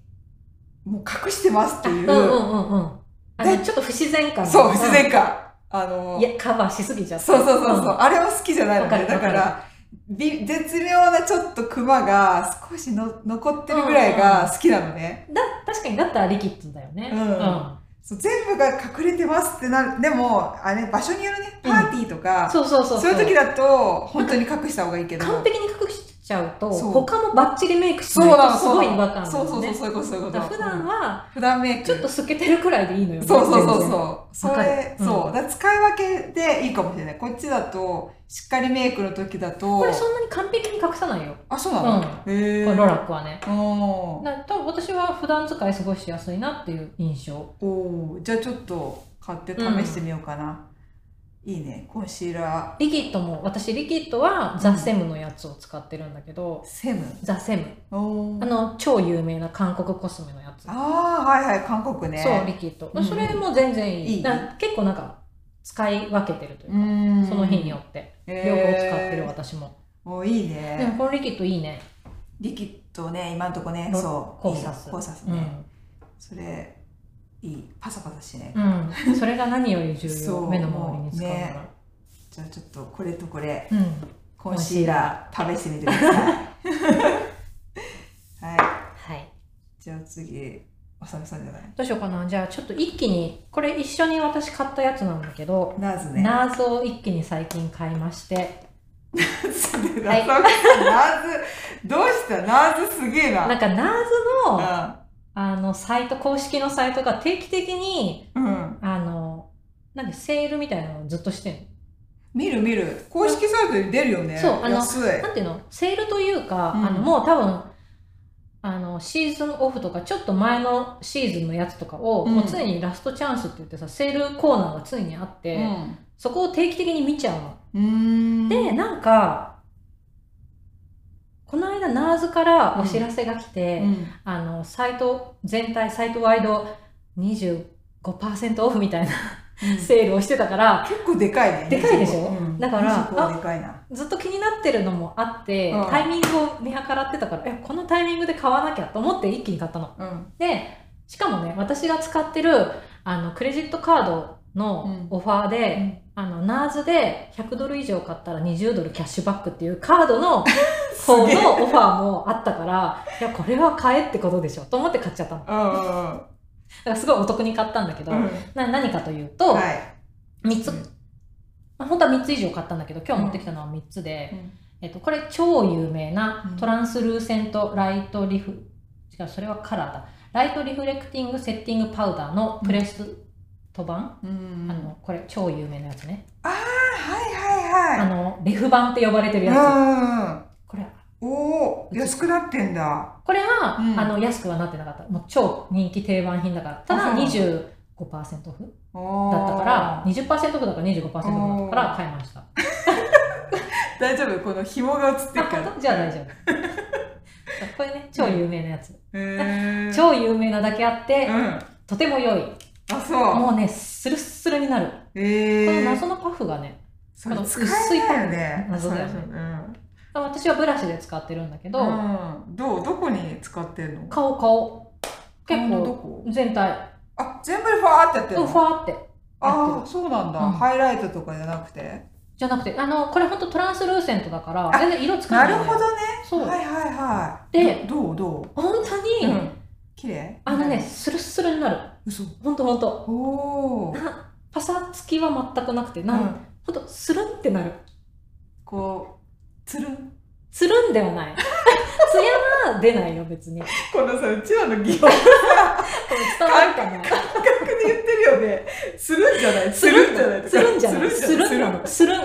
もう隠してますっていう、うんうんうんうん。ちょっと不自然感そう不自然感、あのいやカバーしすぎちゃって。そうそうそうそう、あれも好きじゃないのね。だからび絶妙なちょっとクマが少しの残ってるぐらいが好きなのね、だ確かにだったらリキッドだよね。うん。そう全部が隠れてますってなる。でもあれ場所によるね。パーティーとか、そうそうそう。そういう時だと本当に隠した方がいいけど。完璧に隠しちゃうと他もバッチリメイクしないとすごい違和感だそうそうそうそういうことそうい普段は普段メイク。ちょっと透けてるくらいでいいのよねそうそうそうそう。それ、うんそう。だ使い分けでいいかもしれない。こっちだとしっかりメイクの時だとこれそんなに完璧に隠さないよ。あそうなの、うん。へえこれロラックはね。おー。だ多分私は普段使い過ごしやすいなっていう印象。おー。じゃあちょっと買って試してみようかな、いいね。コンシーラリキッドも私リキッドはザ・セムのやつを使ってるんだけどー、セム？ザ・セム。あの超有名な韓国コスメのやつ。ああはいはい韓国ね。そうリキッド、うんそれも全然いい。結構なんか使い分けてるといううか、んその日によって。両方使ってる私も、おいいでねもこのリキッドいいね。リキッドね今んとこねロそうコーサス。いいコーサスね、うん。それいいパサパサしね、うん、それが何より重要？目の周りに使うね。じゃあちょっとこれとこれ。うん。コンシーラー試してみてください。[LAUGHS] はい。はい。じゃあ次あさみさんじゃない？どうしようかな？じゃあちょっと一気にこれ一緒に私買ったやつなんだけど、ナーズね。ナーズを一気に最近買いまして。[LAUGHS] [LAUGHS] ナーズどうした？ナーズすげえな。なんかナーズのあのサイト公式のサイトが定期的にうん、うん、あのなんでセールみたいなのをずっとしてん見る見る。公式サイトに出るよね。そうあの安い。のなんていうの？セールというか、うん。あのもう多分あのシーズンオフとかちょっと前のシーズンのやつとかを、うん。もう常にラストチャンスって言ってさセールコーナーが常にあって、そこを定期的に見ちゃうの。うん。でなんかこの間ナーズからお知らせが来て、うん。あのサイト全体サイトワイド25%オフみたいな [LAUGHS] セールをしてたから結構でかいね。でかいでしょ？うん。だから25はでかいな。ずっと気になってるのもあって、うん。タイミングを見計らってたからえこのタイミングで買わなきゃと思って一気に買ったの。うん。でしかもね私が使ってるあのクレジットカードのうん。オファーで、あのナーズで100ドル以上買ったら20ドルキャッシュバックっていうカードの [LAUGHS] 方のオファーもあったからいやこれは買えってことでしょと思って買っちゃったの。だうんうんうん。からすごいお得に買ったんだけど、うん。な何かというと、はい。3つ、まあ本当は3つ以上買ったんだけど今日持ってきたのは3つで、うん。えっと、これ超有名なうん。トランスルーセントライトリフ、違うそれはカラーだ。ライトリフレクティングセッティングパウダーのプレスト版、うんあのこれ超有名なやつね、あーはいはいはい。あのレフ版って呼ばれてるやうんつこれおお安くなってんだ。これは、うん。あの安くはなってなかった。もう超人気定番品だから。ただあそう25%オフだったから20%オフだから25%オフだったから買いました。[LAUGHS] 大丈夫この紐が映ってるから。じゃあ大丈夫。[LAUGHS] これね超有名なやつ、超有名なだけあって、うん。とても良いあそう。もうねスルッスルになる、えこのー謎のパフがねそれ使えないよね。謎だよね。うん。私はブラシで使ってるんだけど、うん、どう？どこに使ってんの？顔顔。結構こ？全体。あ全部でファーってやってるうんのファーってやああそうなんだ、うん。ハイライトとかじゃなくて？じゃなくてあのこれほんとトランスルーセントだからあ全然色つかない。なるほどね。そう、はいはいはい。でどう？どう？本当に、うん。綺麗？あのねスルッスルになる嘘。ほんとほんとおパサつきは全くなくてなん、うん、ほんとスルンってなる。こうつる？んつるんではない。[LAUGHS] ツヤは出ないよ別に。ここのさうちらの擬音 [LAUGHS] れ伝わるかな？感覚で言ってるよね。つるんじゃない？つるんじゃない？つるんじゃない？つつるんなの？つるん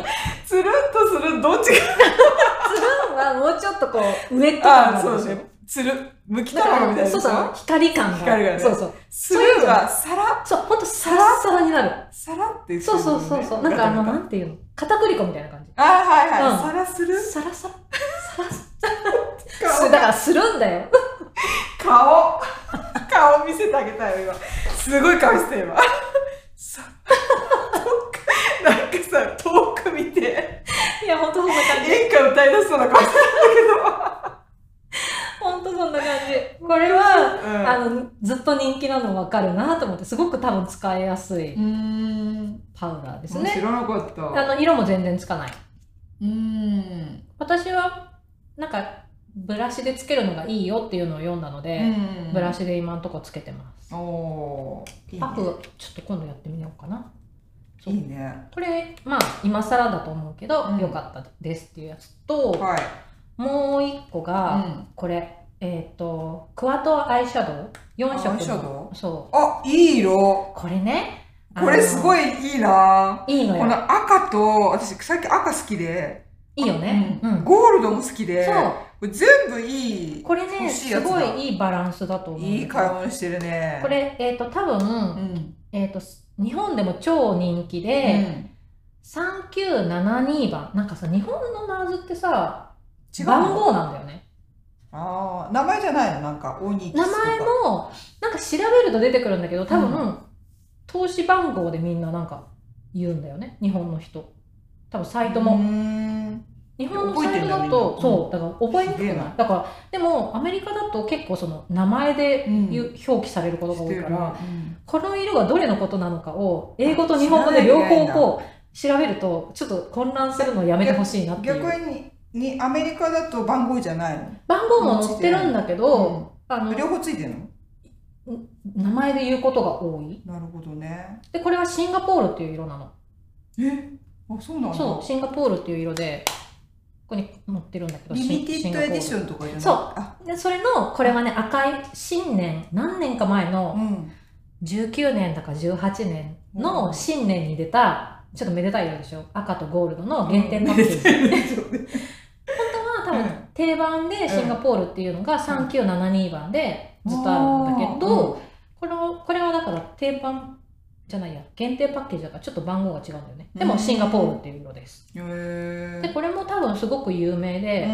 つるんとするんどっちが？つるんはもうちょっとこうウエット感ああそうねつるむき卵みたいな。そうそう。光感が光がねそうそう。つるんはさらそうほんとサラッサラになる。さらってそうそうそう。そうなんかあのなんていうの？片栗粉みたいな感じ。あーはいはい、うん。さらする。サラサラサラ顔だからするんだよ。顔。顔見せてあげたいよ今。すごい顔して今さなんかさ遠く見て。いやほんとそんな感じ。演歌歌い出しそうな顔してほんとそんな感じ。[LAUGHS] これは、うん。あのずっと人気なの分かるなと思ってすごく多分使いやすいうん。パウダーです知ね。らなかった。あの色も全然つかない。うん。私はなんかブラシでつけるのがいいよっていうのを読んだので、ブラシシで今のとこつけてます。おーいいね。パフちょっと今度やってみようかな。いいね。これまあ今更だと思うけど、うん。よかったですっていうやつと、はいもう一個が、うん。これえっ、とクワトアイシャドウ？4色の。アイシャドそあいい色。うこれね。これすごいいいいないいのよ。この赤と私さっき赤好きで。いいよね。ううん。ん、ゴールドも好きで。そう。全部いいこれねすごいいいバランスだと思ういい買い物してるね。これえっ、と多分、うん。えっ、と日本でも超人気うで、ん3972番。なんかさ日本のナーズってさ違うの？番号なんだよね。ああ名前じゃないの？なんかオニキスと名か前もなんか調べると出てくるんだけど多分、う投資番号でみんななんか言うんだよね。日本の人。多分サイトうも、ん。日本のサイトだとそう。だから覚えにくくない？な。だからでもアメリカだと結構その名前で言う、表記されることが多いからうん。この色がどれのことなのかを英語と日本語で両方こう調べるとちょっと混乱するのやめてほしいなっていう。逆ににアメリカだと番号じゃないの？番号も載ってるんだけど、あの両方ついてるの？名前で言うことが多い。なるほどね。でこれはシンガポールっていう色なの。え？あそうなんだ。そうシンガポールっていう色でここに載ってるんだけどリミテッドエディシンョンとかじゃない？そう。あ。でそれのこれはね赤い新年何年か前うのん19年だか18年の新年に出たちょっとめでたい色でしょ？赤とゴールドの限定パッケージ多分定番でシンガポールっていうのが3972番でずっとあるんだけど、これこれはだから定番じゃないや。限定パッケージだからちょっと番号が違うんだよね。でもシンガポールっていう色です。へでこれも多分すごく有名で、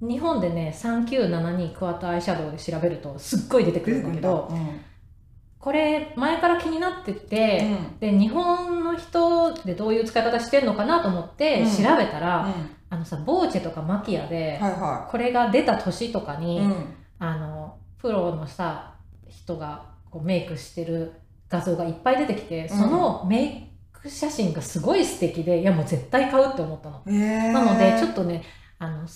日本でね3972クワットアイシャドウで調べるとすっごい出てくるんだけど、これ前から気になってて、で日本の人でどういう使い方してるのかなと思って調べたら、あのさボーチェとかマキアで、はいはこれが出た年とかに、うん。あのプロのさ人がこうメイクしてる画像がいっぱい出てきて、そのメイク写真がすごい素敵でいやもう絶対買うって思ったの。へー。なのでちょっとねあの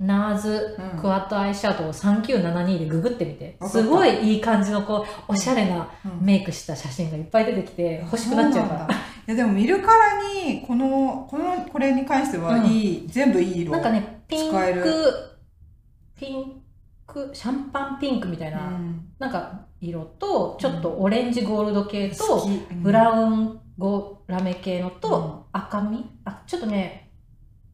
ナーズうん。クワットアイシャドウ3972でググってみて、すごいいい感じのこうおしゃれなうん。メイクした写真がいっぱい出てきて欲しくなっちゃうからいやでも見るからにこのこのこれに関してはいい、全部いい色なんかねピンクピンクシャンパンピンクみたいな、うん。なんか色とちょっとオレンジゴールド系と、ブラウンゴラメ系のうん。と赤み、あちょっとね、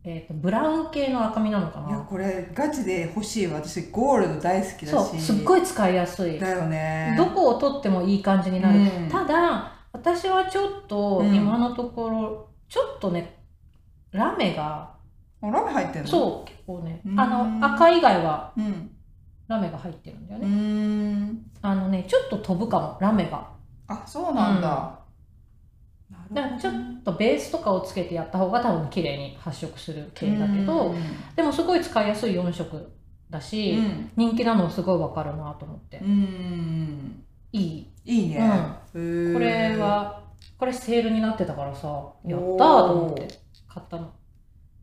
えー、とブラウン系の赤みなのかな？いやこれガチで欲しいわ。私ゴールド大好きだし。そうすっごい使いやすい。だよね。どこを取ってもいい感じになる、うん。ただ私はちょっとうん。今のところちょっとねラメがあラメ入ってんの？そう結構ねうん。あの赤以外はううん。ラメが入ってるんだようね、ん。あのねちょっと飛ぶかもラメが。あそうなんだ、だからちょっとベースとかをつけてやった方が多分綺麗に発色する系だけど、でもすごい使いやすい4色だし、うん。人気なのすごいわかるなと思って、うん。いい、いいね、へー。これはこれセールになってたからさやったと思って買ったの。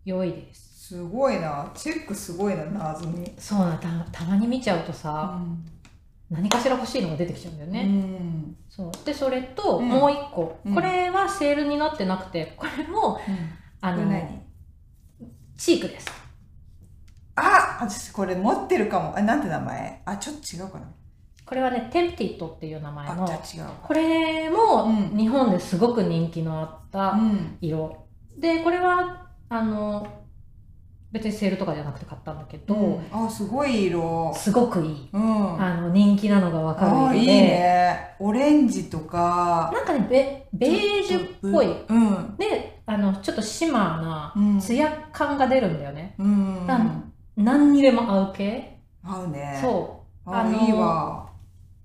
良いです。すごいな。チェックすごいな謎に、そうなたたまに見ちゃうとさ、何かしら欲しいのが出てきちゃうんだようね、ん。そう。でそれとうん。もう一個、うん。これはセールになってなくてこれもあのこれ何？チークです。あ私これ持ってるかも。あなんて名前？あちょっと違うかな。これはねテンプティットっていう名前のこれもうん。日本ですごく人気のあったうん。色、でこれはあの別にセールとかじゃなくて買ったんだけど、うん。あすごい色。すごくいい。うん。あの人気なのがわかる色で。ね。オレンジとか。なんかねベベージュっぽい。うん。であのちょっとシマーうん。なツヤ感が出るんだよね、うん。なん何にでも合う系、合うね。そう。ああのいいわ。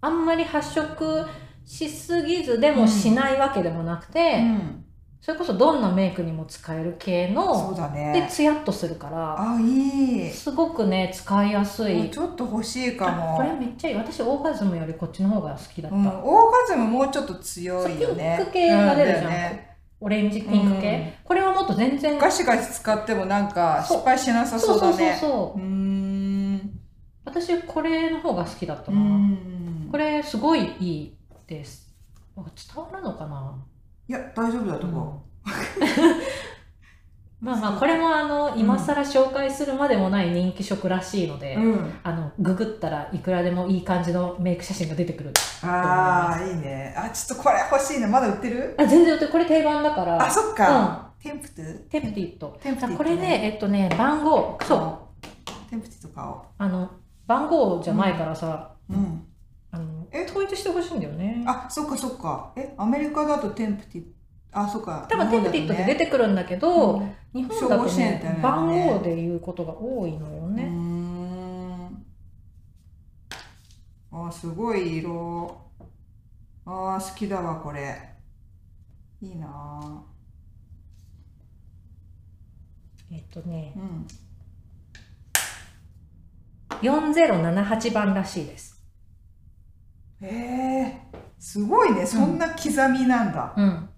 あんまり発色しすぎずでもしないわけでもなくて、うんそれこそどんなメイクにも使える系そうのだでねツヤっとするからあいい。すごくね使いやすい。ちょっと欲しいかあもこれめっちゃいい。私オーガズムよりこっちの方が好きだった、うん、オーガズムもうちょっと強いよね。そうピンク系が出るじゃん。ね。オレンジピンク系、これはもっと全然ガシガシ使ってもなんかそう。失敗しなさそそうそうそううだねそう。うーん。私これの方が好きだったうな、ん。これすごいいいです。あ伝わるのかな？いや大丈夫だと思う、[LAUGHS] まあまあこれもあの今更紹介するまでもない人気色らしいので、うん。あのググったらいくらでもいい感じのメイク写真が出てくるああいいね。あちょっとこれ欲しいね。まだ売ってる？あ全然売ってる。これ定番だから。あそっか、テンプトゥテンプティットテンプティットね。これねえっとね番号そう。テンプティット買おう。あの番号じゃないからさ、うんあのえ？統一してほしいんだよね。あそっかそっか。え？アメリカだとテンプティあそっか。多分テンプティットで出てくるんだけど、うん。日本だとねね。番号で言うことが多いのよね、ん。あすごい色。あー好きだわこれ。いいなえっとね。うん。4078番らしいですへえすごいね。そんな刻みなんだ、うん。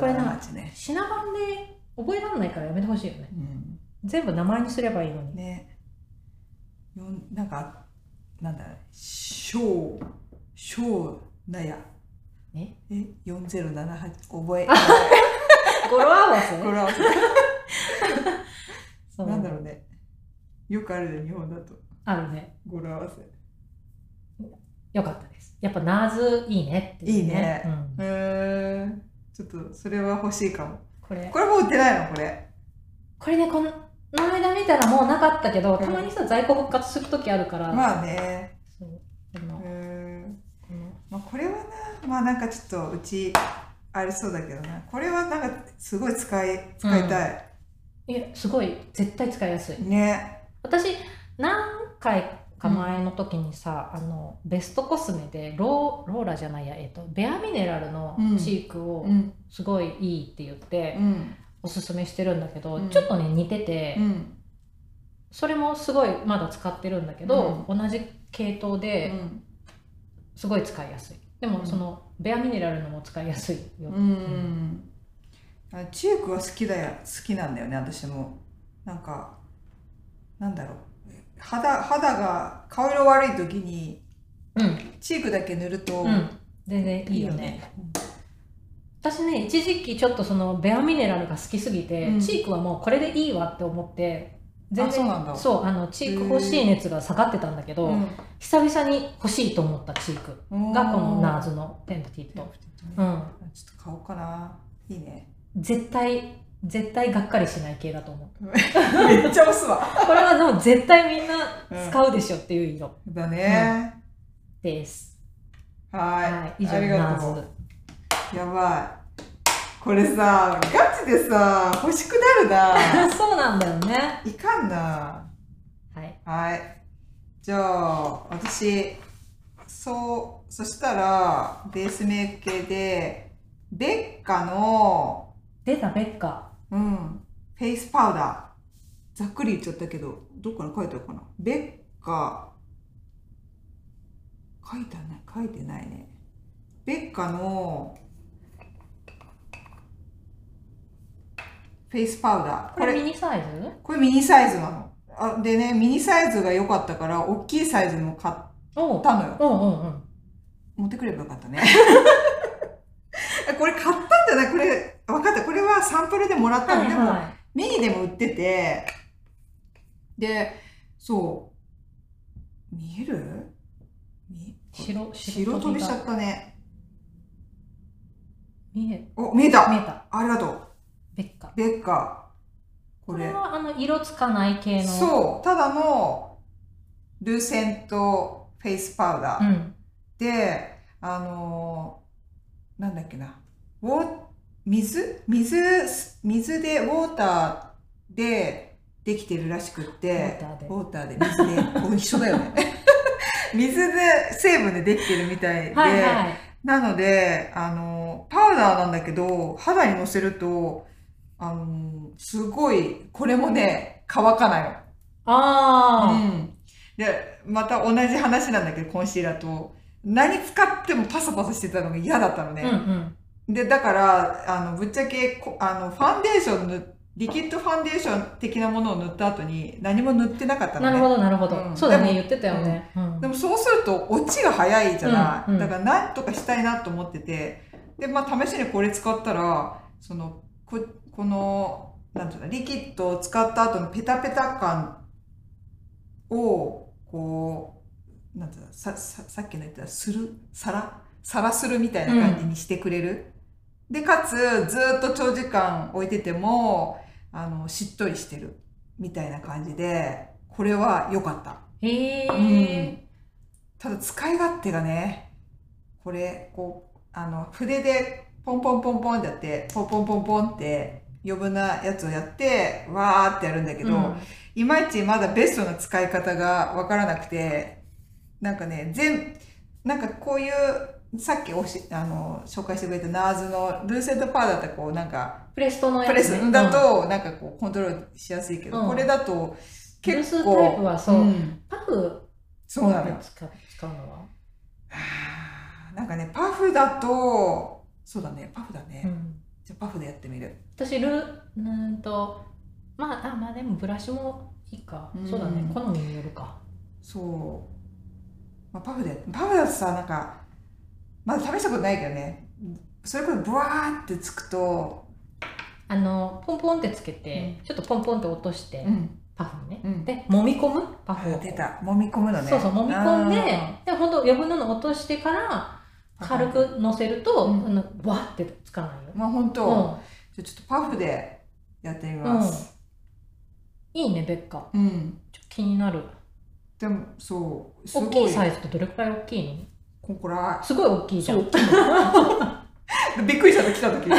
これな4078ね。品番で覚えられないからやめてほしいよね。うん。全部名前にすればいいのに。ね。よんなんかなんだ小小なや。え？え？4078覚え。[LAUGHS] 語呂合わせ？これはそう。なんだろうね。よくあるね日本だと。あるね。語呂合わせよかったです。やっぱナーズいいねっていういいね。うん、へえちょっとそれは欲しいかも。これ。これもう売ってないの？これ。これねこんの間見たらもうなかったけど、たまにさ在庫復活する時あるから、まあね。そう。でもうんこの。まあこれはなまあなんかちょっとうちありそうだけどな。これはなんかすごい使い使いたい、いやすごい。絶対使いやすい。ね。私何回か前の時にさ、あのベストコスメでローローラじゃないや、えっとベアミネラルのチークをうん。すごいいいって言ってうん。おすすめしてるんだけど、うん。ちょっとね似てて、うん。それもすごいまだ使ってるんだけど、同じ系統ですごい使いやすい。でもうん。そのベアミネラルのも使いやすいよ、うん、あチークは好きだよ好きなんだよね私も。なんかなんだろう肌肌が顔色悪い時にうん。チークだけ塗ると、うん。全然いいよね。私ね一時期ちょっとそのベアミネラルが好きすぎて、うん。チークはもうこれでいいわって思って全然あそうなんだ。そうあのチーク欲しい熱が下がってたんだけど、うん久々に欲しいと思ったチークがこのナーズのペンプティット、ううんん、ちょっと買おうかな。いいね。絶対絶対がっかりしない系だと思う。[LAUGHS] めっちゃ押すわ。これはでも絶対みんな使うでしょっていう色だね、です、はい。はい。以上ありがナとうやばい。これさガチでさ欲しくなるな。[LAUGHS] そうなんだよね。いかんな。はい。はい。じゃあ、私、そう、そしたら、ベースメイク系で、ベッカの、出たベッカうん、フェイスパウダー。ざっくり言っちゃったけど、どっかに書いてあるかな。ベッカ、書いてない、書いてないね。ベッカの、フェイスパウダー。これミニサイズ？これミニサイズなの。あでね、ミニサイズが良かったから、大きいサイズも買ったのよ。うんうんうん持ってくればよかったね。[LAUGHS] これ買ったんじゃないこれ、分かった。これはサンプルでもらったの。でも、はミニでも売ってて、で、そう、見える？白白飛びしちゃったね。見えお、見えた見えたありがとう。ベッカベッカ。これこれ。はあの色つかない系のそう、ただのルーセントフェイスパウダー。うんで、あのーなんだっけな、ウォー水水水でウォーターでできてるらしくって、ウォーターで。ーターで。水で、一緒だよね。[LAUGHS] 水で成分でできてるみたいで、はいはい。なので、あのーパウダーなんだけど、肌にのせると、あのーすごい、これもね、乾かないの。あうん、でまた同じ話なんだけどコンシーラーと。何使ってもパサパサしてたのが嫌だったのあ、ね、うんうんでだからあのぶっちゃけこあのファンデーション塗リキッドファンデーション的なものを塗った後に何も塗ってなかったのね。なるほどなるほど、うん。そうだね。でも言ってたよね、うん。でもそうすると落ちが早いじゃない、うんうん。だから何とかしたいなと思ってて。でまあ試しにこれ使ったらそのここのなんていうのリキッドを使った後のペタペタ感をこうなんていうのさささっきの言ったするさらさらするみたいな感じにしてくれる、でかつずっと長時間置いててもあのしっとりしてるみたいな感じでこれは良かった。へえ、うん。ただ使い勝手がねこれこうあの筆でポンポンポンポンってやってポンポンポンポンって余分なやつをやってわーってやるんだけど、うん。いまいちまだベストな使い方がわからなくてなんかね全なんかこういうさっきおしあの紹介してくれたナーズのルーセントパーってこうなんかプレストのやプレつ、ね、スだとなんかこうコントロールしやすいけど、うん。これだとブルー結構スタイプはそう、ん。パフそうなのよ。使う使うのは、はあなんかね、パフだと、そうだね、パフだね。うん、じゃあパフでやってみる。私ルうんとまああまあでもブラシもいいか、うん。そうだね好みによるか。そう。まあ、パフで、パフだとさ、なんか、まだ試したことないけどね、それこそブワーってつくと、あのポンポンってつけて、ちょっとポンポンって落として、うん、パフにね、うん。で揉み込む？パフを。あ出た、揉み込むのね。そうそう揉み込んであで本当余分なの落としてからー軽。く乗せると、うん。あのわってつかないよ、まあ、本当、うん。じゃあちょっとパフでやってみます。いいねベッカ。うん。ちょっと気になる。でもそう大きいサイズってどれくらい大きいの？こんくらすごい大きいじゃんびっくりしたと来た時ミ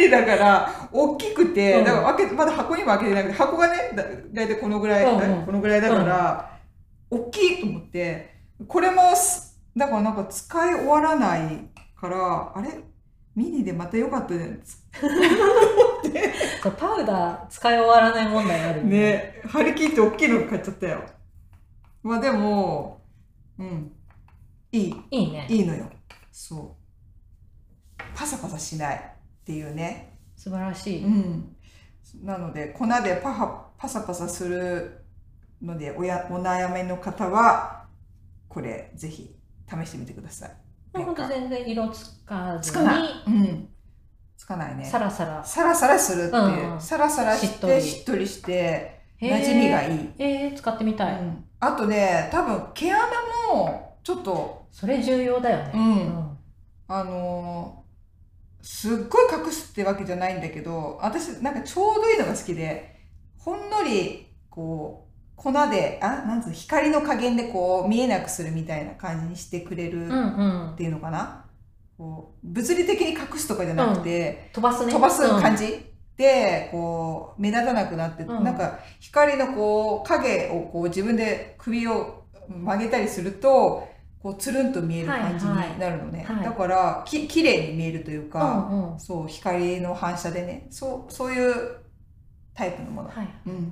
ニだから大きくて、だから開けまだ箱にも開けてなくて箱がねだだいたいこのぐらい、うんうんこのぐらいだから、大きいと思ってこれもだからなんか使い終わらないからあれミニでまた良かったねそうパウダー使い終わらない問題あるよね張り切って大きいの買っちゃったよまあでもうんいい。いいね。いいのよ。そう。パサパサしないっていうね。素晴らしい、うん。なので粉でパハパサパサするのでおやお悩みの方はこれぜひ試してみてください。ほんと全然色つかずつかない。にうん。つかないね。サラサラ。サラサラするっていう、うん。うんサラサラしてしっとり。しっとりして馴染みがいい、えー、使ってみたい、うん。あとね多分毛穴もちょっと。それ重要だよね。うん。あのーすっごい隠すってわけじゃないんだけど私なんかちょうどいいのが好きでほんのりこう粉であなんつうの光の加減でこう見えなくするみたいな感じにしてくれるうんうん。っていうのかな、こう物理的に隠すとかじゃなくて、飛ばすね。飛ばす感じ、じ、でこう目立たなくなって、うん。なんか光のこう影をこう自分で首を曲げたりするとこうつるんと見える感じになるのね、はいはい。だからき綺麗に見えるといううか、んうん。そう光の反射でね。そうそういうタイプのもの、はい、うん、っ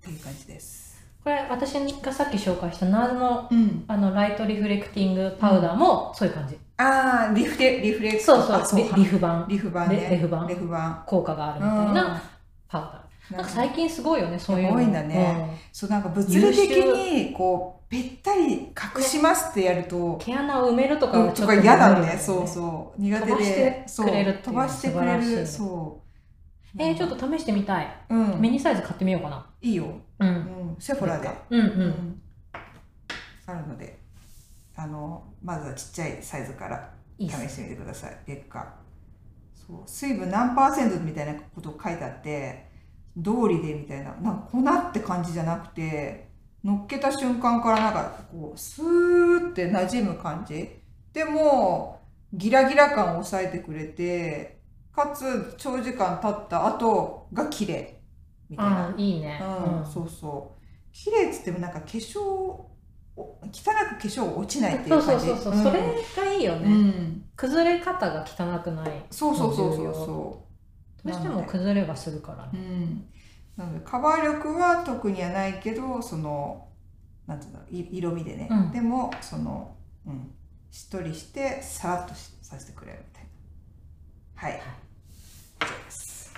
ていう感じです、これ私がさっき紹介したナーズのうん、あのライトリフレクティングパウダーもそういう感じ、ああリフレリフレクそうそうあそう。リリフ版リフ版ね。レレフ版レフ版効果があるみたいなパウダー、なんか最近すごいよねそういうの。多いんだね。そうなんか物理的にこうぺったり隠しますってやるとうん、毛穴を埋めるとかうんはちょっととか嫌だね。そうそう。苦手飛ばしてで飛ばしてくれる。そう。えー、ちょっと試してみたい。うん。ミニサイズ買ってみようかな。いいよ、ううん。ん、セフォラで、うんう、うん。あるので。あのまずはちっちゃいサイズから試してみてください。別価。そう。水分何パーセントみたいなこと書いてあって通りでみたいな。なんか粉って感じじゃなくて乗っけた瞬間からなんかこうスーって馴染む感じ。でもギラギラ感を抑えてくれてかつ長時間経った後が綺麗みたいな。いいね、うん、そうそう。綺麗っつってもなんか化粧お汚く化粧落ちないっていそうう感じ。そうそうそう、ん。それがいいよね、うん、崩れ方が汚くない。そうそうそうそうそどうしても崩れはするからう、ね。うん、なのでカバー力は特にはないけどそのなんていうのい色味でね、うん。でもその、うん、しっとりしてさらっとしさせてくれるみたいな。はい、以上です。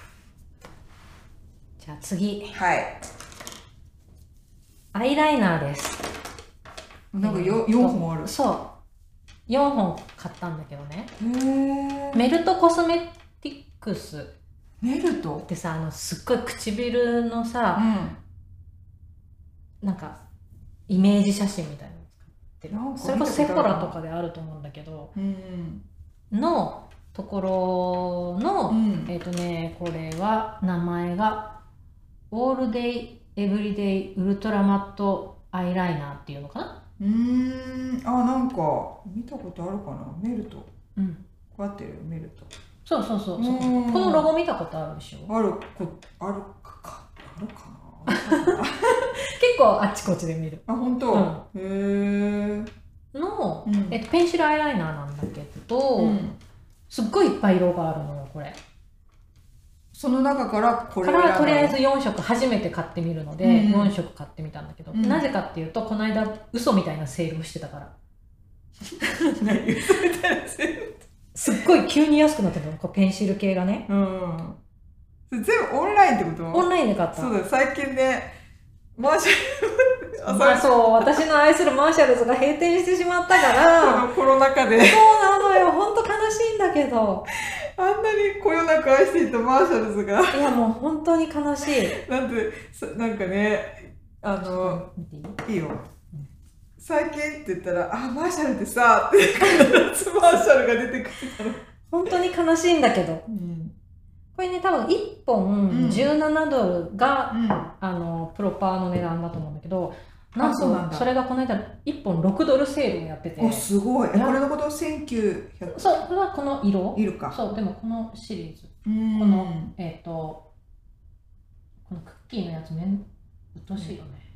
じゃあ次。はい。アイライナーです。なんかよ、えー4本ある。そう。4本買ったんだけどね。メルトコスメティックスメルトってさあのすっごい唇のさ、なんかイメージ写真みたいなの使ってそれこそセフォラとかであると思うんだけどうんのところの、うん。えっ、とねこれは名前がオールデイエブリデイウルトラマットアイライナーっていうのかな？うーん。あなんか見たことあるかな？メルト。こうん。うやってるよメルトそうそうそう。そううん。このロゴ見たことあるでしょ？あるこあるかあるかな？[LAUGHS] 結構あっちこっちで見る。あ本当、うん。へえの、うん。えっと、ペンシルアイライナーなんだけど、うん。すっごいいっぱい色があるのよこれ。その中からこれからとりあえず4色初めて買ってみるので、うん。4色買ってみたんだけど、うん。なぜかっていうとこの間嘘みたいなセールをしてたから。[LAUGHS] 何嘘みたいなせいすっごい急に安くなってたの？こうペンシル系がね。うん。全部オンラインってこと？オンラインで買った。そうだ最近ねマーシャルまあそう私の愛するマーシャルズが閉店してしまったから。[LAUGHS] このコロナ禍で。そうなのよ。ほんと悲しいんだけど。あんなにこよなく愛していたマーシャルズが。いやもう本当に悲しい。[LAUGHS] なんてそなんかねあのいいよ最近って言ったら「あマーシャルってさ」って必ずマーシャルが出てくる本当に悲しいんだけど。うん、ここれね多分1本うん。17ドルが、うん。あのプロパーの値段だと思うんだけどなんとそれがこの間1本6ドルセールをやってて。おすごい。これのこと1900そうこれはこの色。いるか。そうでもこのシリーズ。うん。このえっ、とこのクッキーのやつめんうっとうしいよね、はい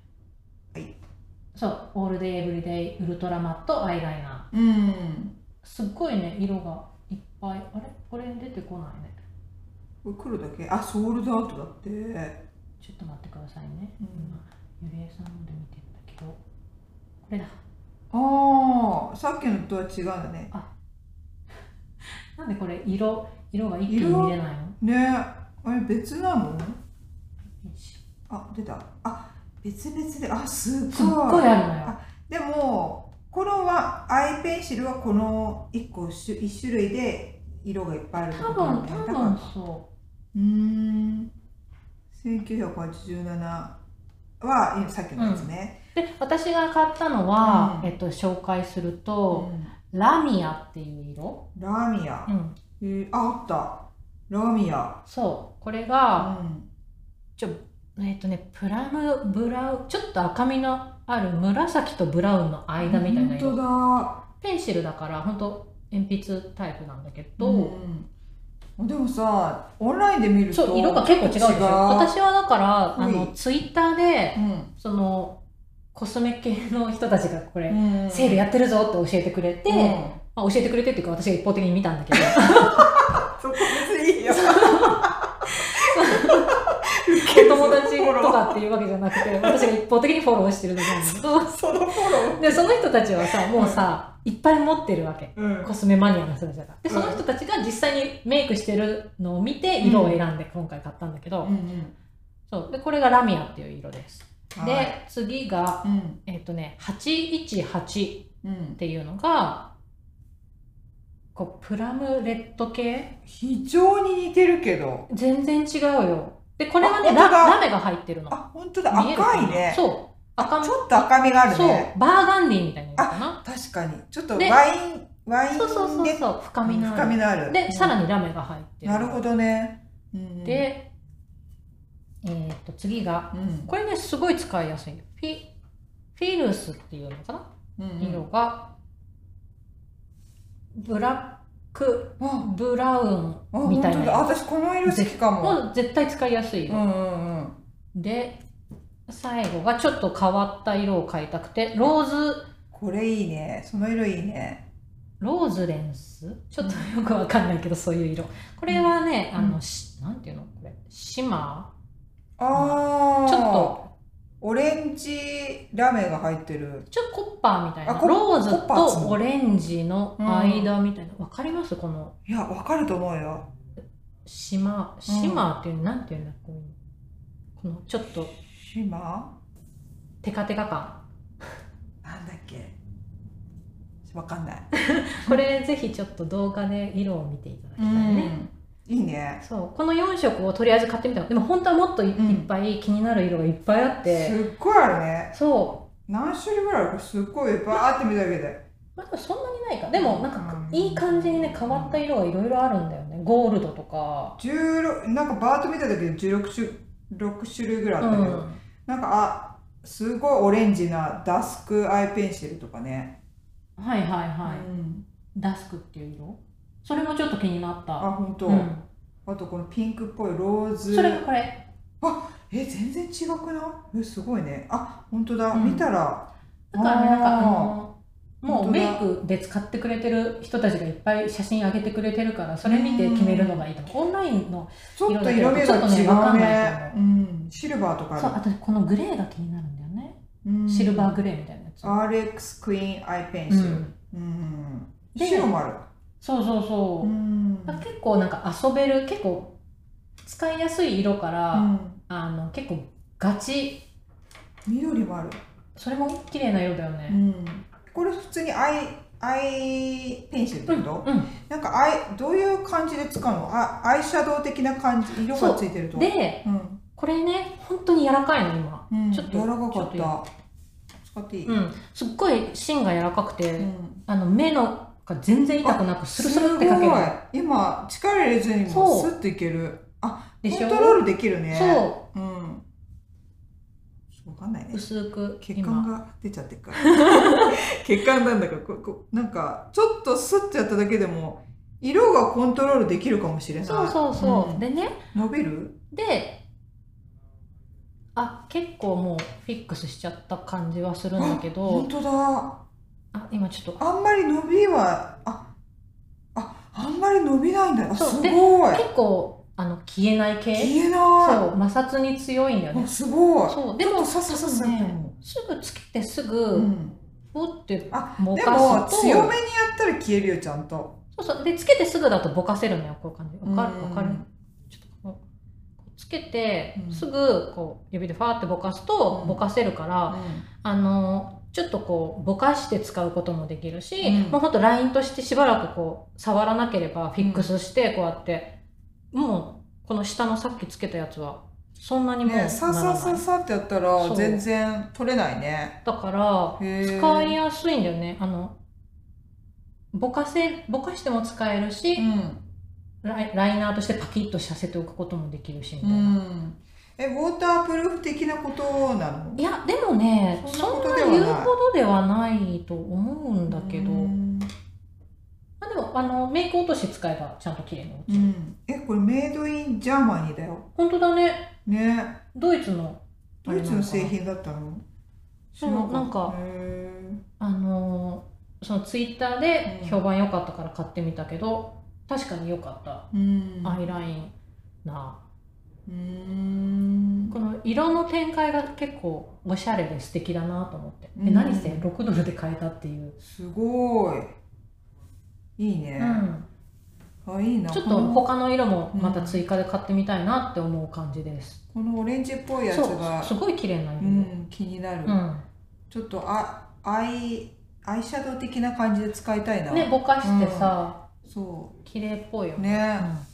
そうオールデイエブリデイウルトラマットアイライナうん。ーすっごいね色がいっぱい。あれ？これ出てこないね。これ黒だけ？あソールドアウトだって。ちょっと待ってくださいね、うん。今ゆりえさんので見てんだけど。これだ。ああさっきのとは違うんだね [LAUGHS] なんでこれ色色が一気に見れないの？ね。あれ別なの？あ出た。あ別々であすっごい。すっごいあるのよ。でもこのはアイペンシルはこの1個種1種類で色がいっぱいあるって多ことなん分多分そう。ーん。1987は今さっきのやつね、うで私が買ったのは、うん。えっと、紹介するうと、ん。ラミアっていう色、ラーミア、うん、えーああった。ラーミア、そう。これうが、ん、ちょえっとねプラムブラウンちょっと赤みのある紫とブラウンの間みたいな色。本当だ。ペンシルだから本当鉛筆タイプなんだけど、うんでもさオンラインで見るとそう色が結構違うでしょ私はだからあのうツイッターでうん。そのコスメ系の人たちがこれ、うん。セールやってるぞって教えてくれて、うん。まあ、教えてくれてっていうか私が一方的に見たんだけど。[LAUGHS] そこ別にいいよ [LAUGHS] お友達とかっていうわけじゃなくて [LAUGHS] 私が一方的にフォローしてるだけなんだけどそのフォロでその人たちはさもうさ、いっぱい持ってるわけ。ー、うん。コスメマニアの人たちだから。でその人たちが実際にメイクしてるのを見て色を選んで今回買ったんだけど、うんうん。そう。でこれがラミアっていう色です、はい。で次がうん。えっ、とね818っうん。ていうのがこうプラムレッド系？非常に似てるけど。全然違うよでこれはねララメが入ってるの。あ本当だ。赤いね。そう。赤み。ちょっと赤みがあるそう。ねバーガンディみたいな色かな。確かに。ちょっとでワインワインそうそうそうでそう。深みのある。深みのある。でさらににラメが入ってる。なるほどね、うん、でえーっと次がうん。これねすごい使いやすい。よフィフィルスっていうのかな、うんうん。色が。ブラックあブラウあンみたいな私この色好きかも。もう絶対使いやすい色、うんうんうん。で最後がちょっと変わった色を買いたくてローズ。これいいね。その色いいね。ローズレンス？ちょっとよくわかんないけどそういう色。これはね、うん。あのしなんていうの？これシマああー。ちょっとオレンジラメが入ってる。ちょっとコッパーみたいな。ローズとオレンジの間みたいな。わ、かります？この。いやわかると思うよ。シマシマーっていう、なんていうんだこういうのこのちょっと。シマテカテカ感。なんだっけ？わかんない。[LAUGHS] これぜひちょっと動画で色を見ていただきたいね、いいね。そう。この4色をとりあえず買ってみたの。でも本当はもっとい,、うん。っぱい気になる色がいっぱいあって。すっごいあるね。そ何種類ぐらいあるかすっごいバーって見ただけで。うまあでもそんなにないか。でもなんかうんいい感じにね変わった色がいろいろあるんだよね。ゴールドとか。16なんかバーッと見ただけで16種6種類ぐらいあったけど、うん。なんかあすごいオレンジなダスクアイペンシルとかね、はいはいはい、うん。ダスクっていう色？それもちょっと気になった。あ本当、うん、あとこのピンクっぽいローズ。それがこれ。え全然違くない？えすごいね。あ本当だ、うん。見たら。だからねなんかああのもうメイクで使ってくれてる人たちがいっぱい写真上げてくれてるからそれ見て決めるのがいいと思う。オンラインのちょっと色味が違うわかんないねと思うん、シルバーとかあそうあとこのグレーが気になるんだよね、る、うん。シルバーグレーみたいなやつ、RX クイーンアイペンシル、うん、うん。で白もある、そうそうそう。う、ん。結構なんか遊べる結構使いやすい色から、うん。あの結構ガチ。緑もある、それも綺麗な色だようねん、これ普通にアイアイペンシルってこと、うんなんかアイどういう感じで使うの？あアイシャドウ的な感じ色がついてると？でうん。これね本当に柔らかいの今。うん、ちょっと柔らかかった。使っていい、うん。すっごい芯が柔らかくて、うん。あの目のが全然痛くなくスルスルってかける。今力入れずにもスッといける。でしょ？コントロールできるね。そう。うん。わかんないね。薄く血今管が出ちゃってるから。[LAUGHS] 血管なんだかここなんかちょっとスッてやっただけでも色がコントロールできるかもしれない。そうそうそう、ん。でね。伸びる？であ結構もうフィックスしちゃった感じはするんだけど。本当だあ今ちょっと。あんまり伸びはあああんまり伸びないんだ。あそう。すごい。結構あの消えない系？消えそう。な摩擦に強いんだよね。すごい。そう。でもささささねもすぐつけてすう、ぐうん、ポってあぼでも強めにやったら消えるよちゃんと。そうそう。でつけてすぐだとぼかせるのよこういう感じ。わかる？うん。わかる？ちょっとこうつけてうん。すぐこう指でファーってぼかすとうん。ぼかせるから、あのちょっとこうぼかして使うこともできるし、うん。もうほんとラインとしてしばらくこう触らなければフィックスしてこうやって、もうこの下のさっきつけたやつはそんなにもうならねない、ささささってやったら全然取れないね。だから使いやすいんだよね。あのぼかせぼかしても使えるし、うん。アイライナーとしてパキッとさせておくこともできるしみたいな、んえウォータープルーフ的なことなの？いやでもねそそんんな言うほどではないと思うんだけど、うん。まあ、でもあのメイク落とし使えばちゃんと綺麗に落ちる、うん。えこれ Made in Germany だよ。本当だね。ね。ドイツのドイツの製品だったの？そう知らなんかへあのーそのツイッターで評判良かったから買ってみたけど、確かに良かった、ーうん。アイラインなうー。んこの色の展開が結構おしゃれで素敵だなと思って、でうん。何せ6ドルで買えたっていう、すごい。いいね、あいいな。ちょっと他の色もまた追加で買ってみたいなって思う感じです、このオレンジっぽいやつがすごい綺麗な色うで、ん気になる、うん。ちょっとあアイアイシャドウ的な感じで使いたいな。ねぼかしてさ、そ綺麗っぽいようね。うん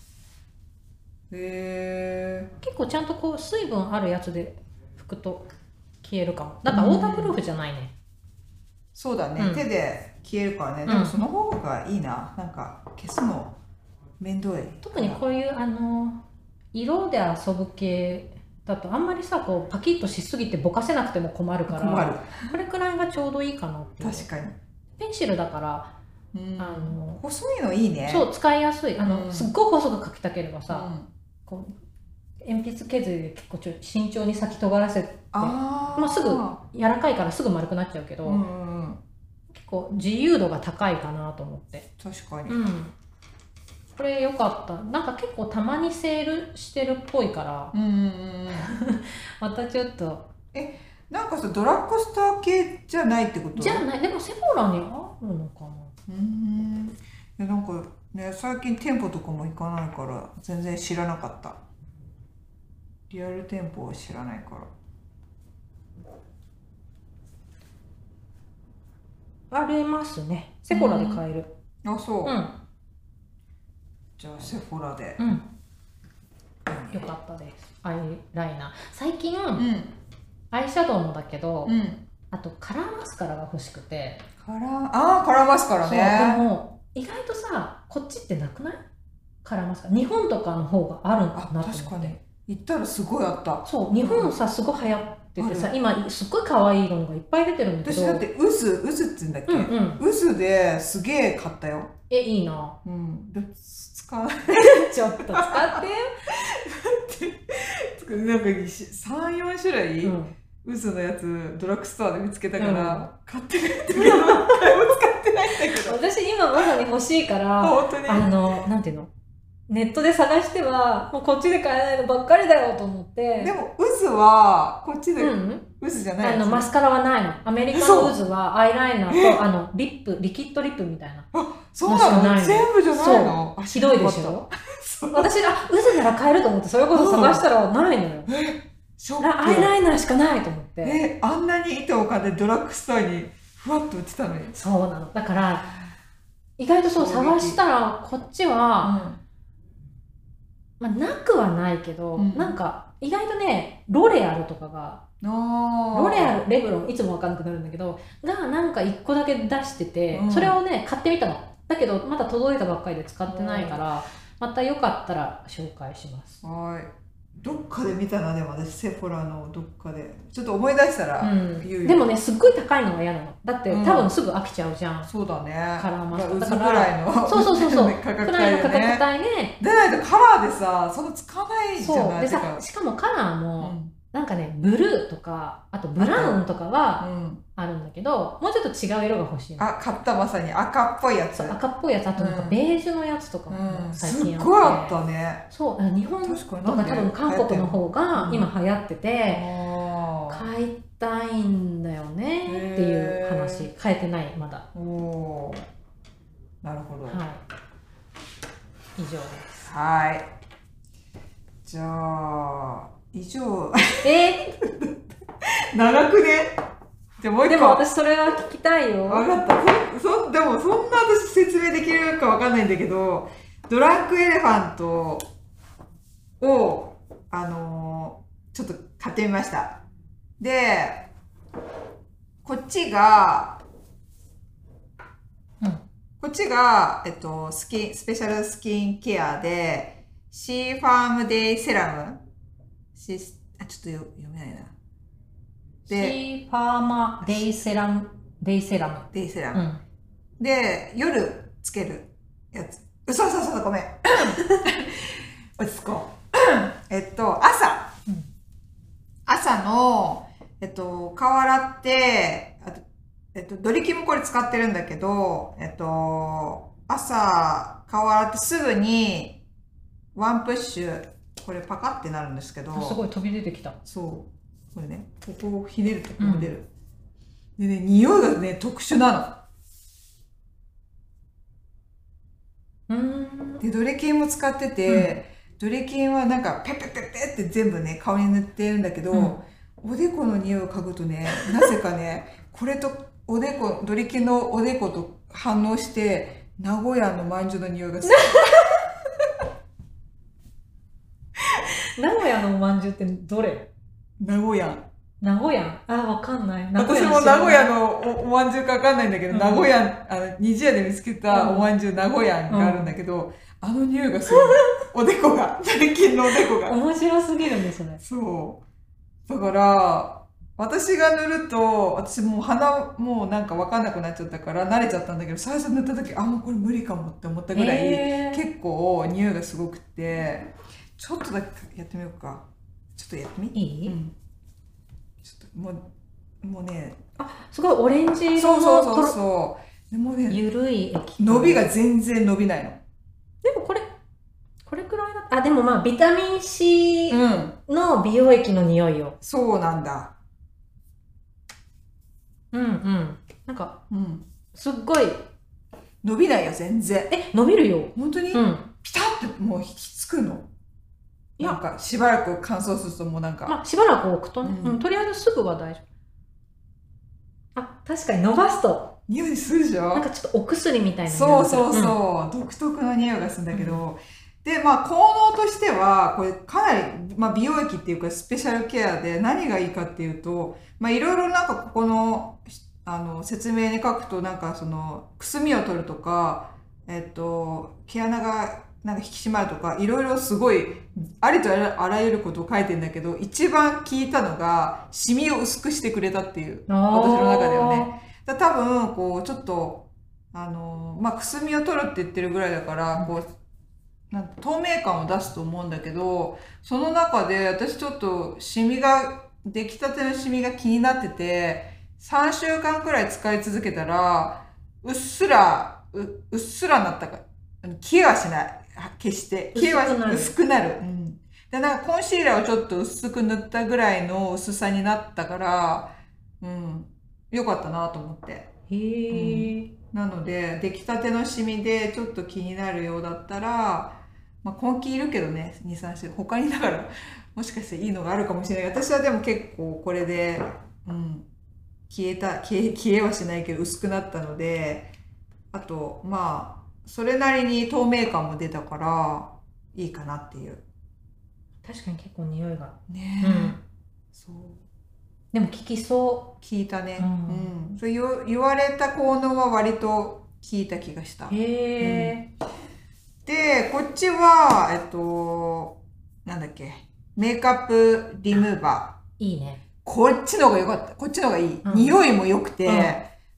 へえ結構ちゃんとこう水分あるやつで拭くと消えるかも。だからオータープルーフじゃないね、そうだね、うん。手で消えるからね、うん。でもその方がいいな。なんか消すの面倒い。特にこういうあの色で遊ぶ系だとあんまりさこうパキッとしすぎてぼかせなくても困るから困る。これくらいがちょうどいいかなって。確かに、ペンシルだから、うん。あの細いのいいね。そう使いやすい。あの、うん。すっごい細く描きたければさ、うんこう鉛筆削りで結構ちょ慎重に先尖らせてあー。まあすぐ柔らかいからすぐ丸くなっちゃうけど、うんうんうん。結構自由度が高いかなと思って。確かに、うん。これ良かった。なんか結構たまにセールしてるっぽいからうんうんうん [LAUGHS] またちょっと。なんかさドラッグストア系じゃないってこと？じゃあない。でもセフォラにあるのかな。うん。いやなんかね最近店舗とかも行かないから全然知らなかった。リアル店舗を知らないから。ありますね。セフォラで買える。あそう、うん。じゃあセフォラで。うん、よかったです。アイライナー。最近、うん。アイシャドウもだけど、うん。あとカラーマスカラが欲しくて、カラーああカラーマスカラそうでねも意外とさこっちってなくない？カラーマスカラ日本とかの方があるんだあなと思って。確かに。行ったらすごいあった。そう。日本さすごい流行っててさあ今すっごい可愛い色のがいっぱい出てるんだけど。私だって渦渦って言うんだっけ、うんうん。渦ですげえ買ったよ。えいいな。うん。で使 [LAUGHS] ちょっと使って。なんか34種類、うん。渦のやつドラッグストアで見つけたから、うん。買ってくれた。[LAUGHS] けど一回も使ってないんだけどに欲しいかあら本当に。あのなんていうの？ネットで探してはもうこっちで買えないのばっかりだよと思って。でも渦はこっちでうん。渦じゃないあのマスカラはないの。アメリカの渦はアイライナーとあのリップリキッドリップみたいな。そうなの？全部じゃないの？あひどいでしょ？[LAUGHS] 私あ渦なら買えると思ってそれこそ探したらないのよ、ショッラアイクライナーしかないと思って。えあんなに糸を買ってドラッグストアにふわっと売ってたのに。そうなの。だから意外とそう探したらこっちは、うん。まあ、なくはないけど、うん。なんか意外とねロレアルとかがロレアルレブロンいつもわかんなくなるんだけどがなんか1個だけ出してて、うん。それをね買ってみたの。だけどまだ届いたばっかりで使ってないから、またよかったら紹介します。はいかで見たなでも私セフォラのどっかで。ちょっと思い出したらうん。言うよ、でもねすっごい高いのが嫌なの。だってうん。多分すぐ飽きちゃうじゃん、そうだね。カラーマスクだだからぐらいの。そうそうそうそう。[LAUGHS] 価格くらいの価格帯でね。帯で、でないとカラーでさそのつかないじゃそう。でないてか。さしかもカラーうも、んなんかねブルーとかあとブラウンとかはうん。あるんだけどもうちょっと違う色が欲しいの。あ買ったまさに。赤っぽいやつ。赤っぽいやつ。あとなんかうん。ベージュのやつとかもうん、最近あって、すっごいあったね。そうあ日本と確か多分韓国の方がうん今流行ってて、あ買いたいんだよねっていう話。へ買えてないまだ。ーおー。なるほど。はい。以上です。はい。じゃあ以上。え？[LAUGHS] 長くね？じゃあもうー、一個。でも私それは聞きたいよ。分かった。そそでもそんな私説明できるか分かんないんだけどドランクエレファントをあのーちょっと買ってみました。でこっちが、うん。こっちが、えっと、スキンスペシャルスキンケアでシーファームデイセラムシあちょっとよ読めないなシでーファーマデイセラムデイセラムデイセラム、うんで、夜つけるやつ。嘘嘘嘘ごめん。[LAUGHS] 落ち着こう。えっと、朝。うん朝の、えっと、顔洗って、あとえっと、ドリキンもこれ使ってるんだけど、えっと、朝、顔洗ってすぐに、ワンプッシュ、これパカってなるんですけど、あすごい飛び出てきたそう。これね、ここをひねるとこう出る。でね、匂いがね、特殊なの。うーんでドレキンも使ってて、ドレキンはなんかペッペッペッペッって全部ね顔に塗ってるんだけど、うんおでこの匂いを嗅ぐとね [LAUGHS] なぜかねこれとおでこドレキンのおでこと反応して名古屋のまんじゅうの匂いがする [LAUGHS] 名古屋のおまんじゅうってどれ？名古屋。名古屋？あわかんない。私も名古屋のおおまんじゅうかわかんないんだけど、うん。名古屋あの虹屋で見つけたうん。おまんじゅう名古屋があるんだけど、あの匂いがする。[LAUGHS] おでこが。ドレキンのおでこが。面白すぎるんですねそう。だから、私が塗ると、私もう鼻もうなんかわかんなくなっちゃったから慣れちゃったんだけど、最初塗った時、あ、もうこれ無理かもって思ったぐらい、えー。結構匂いがすごくて、ちょっとだけやってみようか。ちょっとやってみ？いい、うん。ちょっともう、もうね、すごいオレンジ色そうそうそうのそう。でもね、ゆるい液伸びが全然伸びないの。でもこれこれくらいだあでもまあビタミン C うん。の美容液の匂いよそうなんだ。うんうんなんかうん。すっごい伸びないよ、全然。え伸びるよ本当に、うんピタッてもう引きつくのいや。なんかしばらく乾燥するともうなんか、まあしばらく置くとね、うん。うんとりあえずすぐは大丈夫。あ確かに伸ばすと。匂いするでしょなんかちょっとお薬みたいなそうそうう。そう、独特の匂いがするんだけど、でまあ効能としてはこれかなり、まあ、美容液っていうかスペシャルケアで何がいいかっていうとまあいろいろなんかここのあの説明に書くとなんかそのくすみを取るとかえっと毛穴がなんか引き締まるとかいろいろすごいありとあらゆることを書いてんだけど一番聞いたのがシミを薄くしてくれたっていう私の中ではね。だ多分こうちょっとあのまあくすみを取るって言ってるぐらいだからこうなん透明感を出すと思うんだけどその中で私ちょっとシミが出来たてのシミが気になってて3週間くらい使い続けたらうっすらううっすらなったか消えはしないは決して消えは薄くなる。薄くなる、うん、でなんかコンシーラーをちょっと薄く塗ったぐらいの薄さになったからうん。よかったなと思って。へえ、なので、出来たてのシミでちょっと気になるようだったら、まあ、根気いるけどね、2、3週。他にだから、[LAUGHS] もしかしていいのがあるかもしれない。私はでも結構これで、うん、消えた、消え、消えはしないけど薄くなったので、あと、まあ、それなりに透明感も出たから、いいかなっていう。確かに結構匂いがねうんそう。でも効きそ聞いたね。ううんん。そう言わ言われた効能は割と聞いた気がしたう。へえ、で、こっちは、えっと、なんだっけ、メイクアップリムーバー。いいね。こっちの方が良かった。こっちの方がいい。うん、匂いも良くて、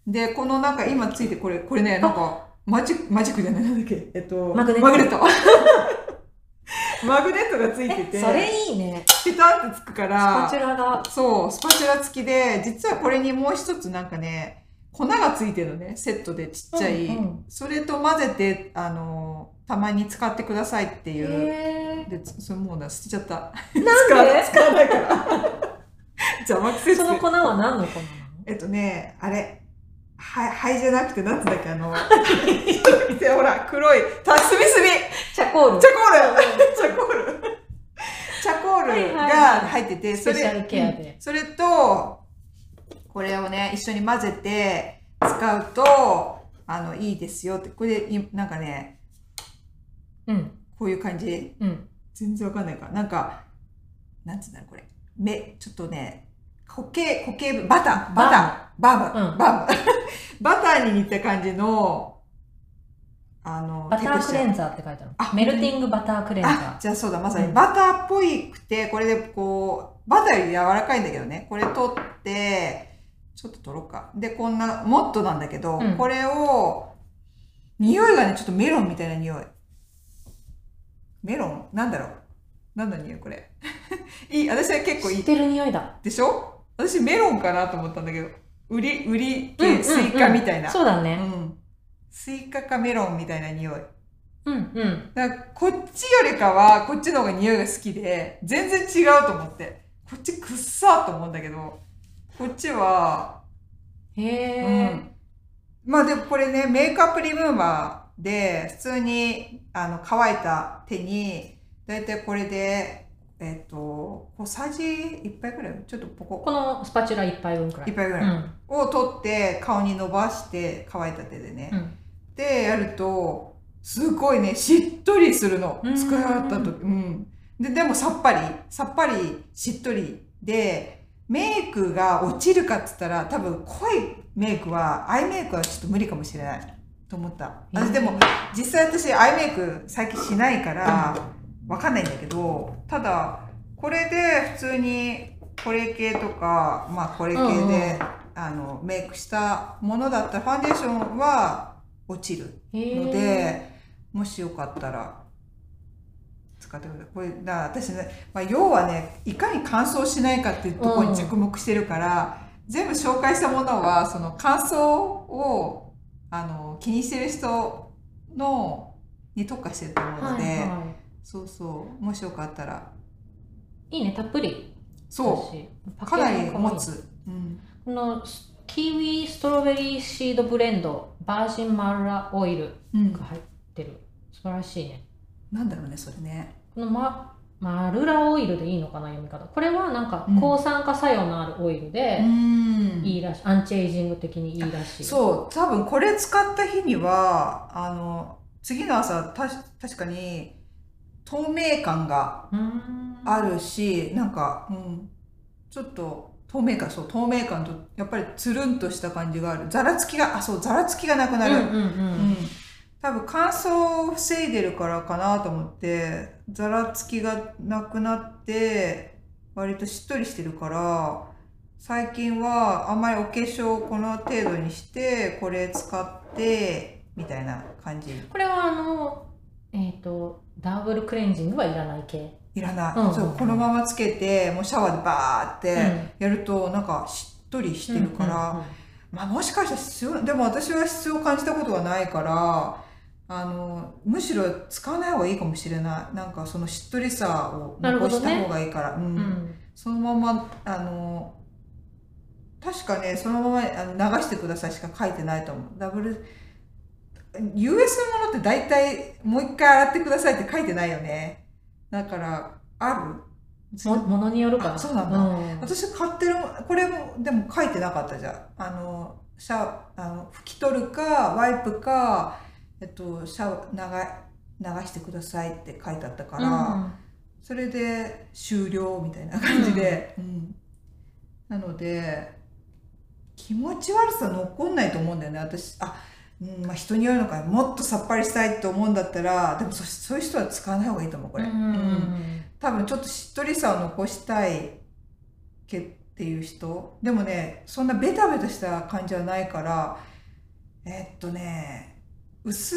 うん、で、このなんか今ついてこれ、これね、なんか、マジック、マジックじゃないなんだっけ？えっと、マグネット。マグネット。[LAUGHS] マグネットがついてて。それいいね。ピタってつくから。スパチュラが。そう、スパチュラ付きで、実はこれにもう一つなんかね、粉がついてるのね、セットでちっちゃい。うんうん、それと混ぜて、あの、たまに使ってくださいっていう。で、それもうな、捨てちゃった。なんで？使わないから。[LAUGHS] 邪魔くせその粉は何の粉なの？えっとね、あれ、はい、灰じゃなくて、なんつうんだっけ、あの、ほら、黒い、た、すみすみチャコール。チャコールチャコールチャコールが入ってて、それ、それと、これをね、一緒に混ぜて使うと、あの、いいですよって、これで、なんかね、うん。こういう感じ。うん。全然わかんないか。なんか、なんつうんだろう、これ。目、ちょっとね、固形、固形バター、バター、バーム、バーム。[LAUGHS] バターに似た感じの、あの、バタークレンザーって書いてある。メルティングバタークレンザー。じゃあそうだ、まさに、バターっぽいくて、これでこう、バターより柔らかいんだけどね、これ取って、ちょっと取ろうか。で、こんな、もっとなんだけど、うん、これを、匂いがね、ちょっとメロンみたいな匂い。メロン？なんだろう？なんだ匂いこれ？[LAUGHS] いい、私は結構いい。知ってる匂いだ。でしょ？私メロンかなと思ったんだけど、売り、売り系、スイカみたいな。そうだね。うん。スイカかメロンみたいな匂い。うんうん。だからこっちよりかは、こっちの方が匂いが好きで、全然違うと思って。こっちくっさと思うんだけど、こっちは、へえ、うん。まあでもこれね、メイクアップリムーバーで、普通に、あの、乾いた手に、だいたいこれで、えっ、ー、と、小さじ1杯ぐらい？ちょっとポコ。このスパチュラ1杯分くらい。1杯ぐらい。うん、を取って顔に伸ばして乾いた手でね。うん、で、やると、すごいね、しっとりするの。使い終わった時。うん。で、でもさっぱり、さっぱりしっとりで、メイクが落ちるかっつったら、多分濃いメイクは、アイメイクはちょっと無理かもしれない。と思った。私でも、実際私アイメイク最近しないから、わかんないんだけど、ただ、これで普通にこれ系とか、まあこれ系で、うんうん、あの、メイクしたものだったら、ファンデーションは落ちるので、もしよかったら、使ってください。これ、だ私ね、まあ、要はね、いかに乾燥しないかっていうところに着目してるから、うん、全部紹介したものは、その乾燥を、あの、気にしてる人の、に特化してると思うので、はいはいそうそう。もしよかったら。いいねたっぷり。そう。かなり持つ、うん、このキウイストロベリーシードブレンドバージンマルラオイルが入ってる、うん、素晴らしいね。なんだろうねそれね。このママルラオイルでいいのかな読み方。これはなんか抗酸化作用のあるオイルで、いいらしい。アンチエイジング的にいいらしい。そう。多分これ使った日にはあの次の朝た確かに透明感があるし、なんか、うん、ちょっと透明感、そう、透明感と、やっぱりつるんとした感じがある。ざらつきが、あ、そう、ざらつきがなくなる。うん、うん、多分乾燥を防いでるからかなと思って、ざらつきがなくなって、割としっとりしてるから、最近はあんまりお化粧この程度にして、これ使って、みたいな感じ。これはあの、えっ、ー、と、ダブルクレンジングはいらない系。いらない、うん、そうこのままつけてもうシャワーでバーってやるとなんかしっとりしてるから、まあ、もしかしたら必要でも私は必要を感じたことはないからあのむしろ使わない方がいいかもしれない。なんかそのしっとりさを残した方がいいから、ね、うん、うん、そのままあの確かねそのままあの流してくださいしか書いてないと思う。ダブル US のものって大体もう一回洗ってくださいって書いてないよね。だから、ある？もものによるかな。そうなんだ。うん、私買ってる、これも、でも書いてなかったじゃん。あの、シャあの拭き取るか、ワイプか、えっと、シャワ流流してくださいって書いてあったから、うん、それで終了みたいな感じで。うん、なので、気持ち悪さ残んないと思うんだよね。私、あ、うんまあ、人によるのかもっとさっぱりしたいと思うんだったらでもそそういう人は使わない方がいいと思うこれ、うん、多分ちょっとしっとりさを残したいけっていう人。でもねそんなベタベタした感じはないからえっとね薄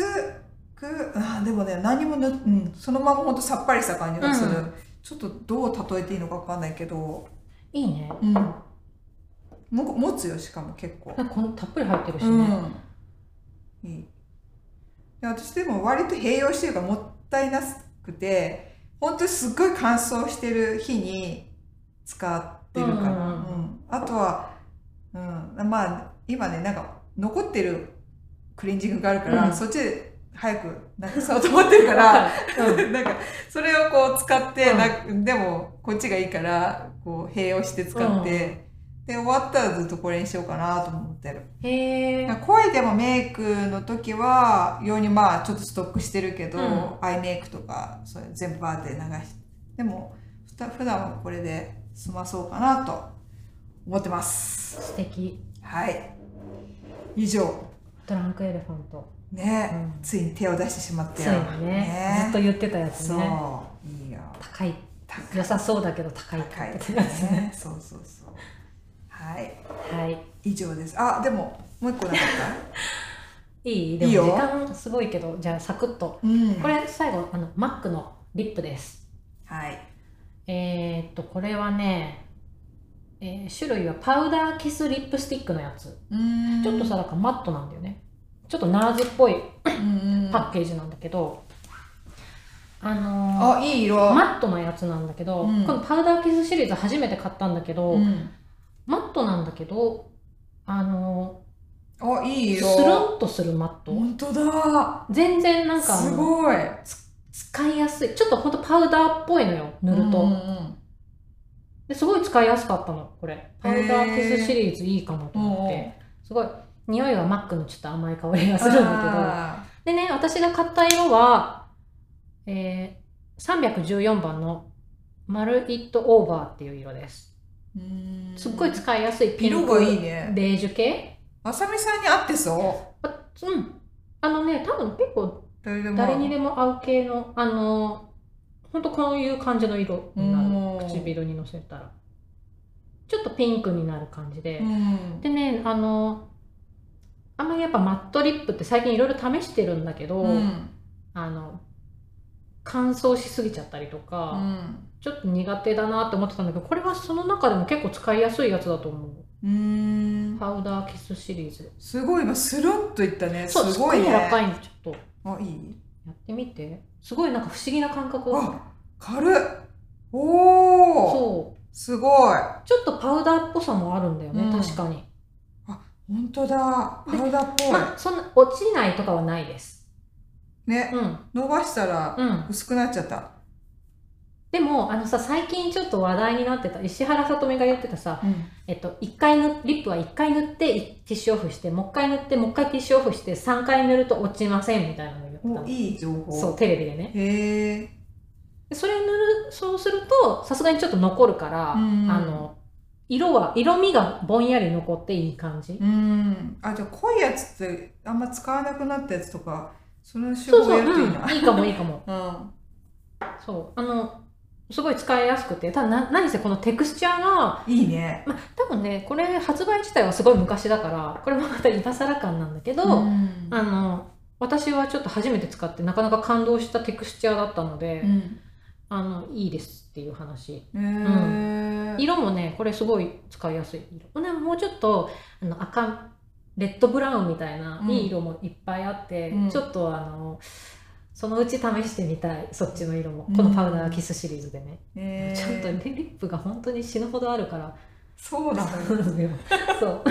くあでもね何もぬ、うん、そのままほんとさっぱりした感じがする、うん。ちょっとどう例えていいのか分かんないけど、いいね。うん、も持つよしかも結構。なんかこのたっぷり入ってるしね、うん、いいで私でも割と併用してるからもったいなくて本当にすっごい乾燥してる日に使ってるかな、うんうんあとは、うん、まあ今ねなんか残ってるクレンジングがあるから、うん。そっちで早くなくそうと思ってるからうん。[LAUGHS] なんかそれをこう使って、うん。なでもこっちがいいからこう併用して使って、で終わったらずっとこれにしようかなと思ってる。へえ声でもメイクの時は用にまあちょっとストックしてるけど、うん。アイメイクとかそれ全部バーって流して。でもふた普段はこれで済まそうかなと思ってます。素敵。はい。以上。トランクエレファント。ね、うん。ついに手を出してしまってついにね。ずっと言ってたやつそう。ねいいよ。高い。高良さそうだけど高い高い。ね。そうそうそうはい。はい。以上です。あでももう一個なかっ [LAUGHS] いい？でも時間すごいけどじゃあサクッと。たうん。これ最後あのマックのリップです。はい。えー、っとこれはね、えー種類はパウダーキスリップスティックのやつ。うん。ちょっとさだからマットなんだよね。ちょっとナーズっぽいうんパッケージなんだけど、あのーあいい色。マットなやつなんだけど、うん。このパウダーキスシリーズ初めて買ったんだけど、うんマットなんだけどあのあいいー色。スルンとするマット？本当だ。全然なんかあすのごい。使いやすい。ちょっとほんとパウダーっぽいのよ塗ると、うんうんですごい使いやすかったのこれ。パウダーキスシリーズいいかもと思って。すごい。匂いはマックのちょっと甘い香りがするんだあけど。でね私が買った色は、えー、314番のマルイットオーバーっていう色ですすっごい使いやすいピン色クがいいね。ベージュ系。あさみさんに合ってそう。あうん。あのね多分結構誰にでも合う系のあのほんとこういう感じの色になうん。る唇にのせたら。ちょっとピンクになる感じで、うん。でねあのあんまりやっぱマットリップって最近いろいろ試してるんだけど、うん。あの乾燥しすぎちゃったりとか、うんちょっと苦手だなって思ってたんだけどこれはその中でも結構使いやすいやつだと思う。うん。パウダーキスシリーズ。すごい今スルンといったねすそう。すごごいね。い柔らかいのちょっと。あいい？やってみて。すごいなんか不思議な感覚あ軽っ。おおそう。すごい。ちょっとパウダーっぽさもあるんだよね、うん。確かに。本当だ。パウダーっぽい。まあそんな落ちないとかはないです。ね。うん。伸ばしたらうん。薄くなっちゃったでもあのさ最近ちょっと話題になってた石原さとみが言ってたさ、うん。えっと、一回ぬリップは1回塗っていティッシュオフしてもう1回塗ってもう1回ティッシュオフして3回塗ると落ちませんみたいなのを言ってたおのいい情報。そうテレビでね。へえ。でそれ塗るそうするとさすがにちょっと残るから、うんあの色は色味がぼんやり残っていい感じ、うん。あじゃあ濃いやつってあんま使わなくなったやつとかその手法やるといいなうん、[LAUGHS] いいかもいいかも。うん。そうあのすごい使いやすくてただな何せこのテクスチャーがいいね。まあ、多分ねこれ発売自体はすごい昔だからこれもまた今更感なんだけど、うん。あの私はちょっと初めて使ってなかなか感動したテクスチャーだったので、うん。あのいいですっていう話。へー。色もねこれすごい使いやすい。色。ねもうちょっとあの赤レッドブラウンみたいな、うん。いい色もいっぱいあって、うん。ちょっとあのそのうち試してみたいそっちの色も。うん。このパウダーキスシリーズでね、へー。ちょっとリップが本当に死ぬほどあるから。そうなのよ [LAUGHS] そう。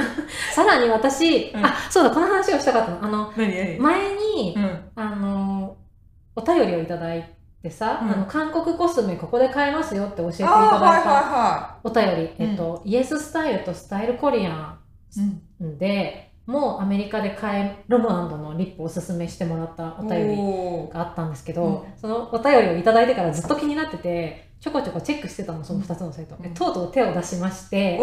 さらに私、うん。あそうだこの話をしたかったの。あの前に、うん。あのお便りをいただいてさ、うん。あの韓国コスメここで買えますよって教えていあただいた、お便り、えっとイエススタイルとスタイルコリアンでもアメリカで買えロムアンドのリップをおすすめしてもらったお便りがあったんですけど、うん。そのお便りをいただいてからずっと気になっててちょこちょこチェックしてたのその2つのサイト、うんでとうとう手を出しまして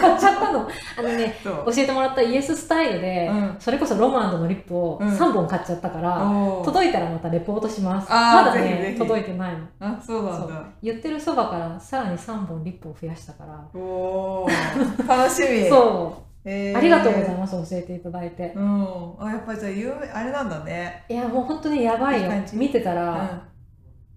買っちゃったの。あのね教えてもらったイエススタイルで、うん。それこそロムアンドのリップをうん。3本買っちゃったから、届いたらまたレポートします。まだね届いてないの。あそうなんだ。言ってるそばからさらに3本リップを増やしたから。おー。楽しみ。そうえー。ありがとうございます、教えていただいて。うん。あやっぱりじゃあ有名あれなんだね。いや、もう本当にやばいよ。見てたうん。ら、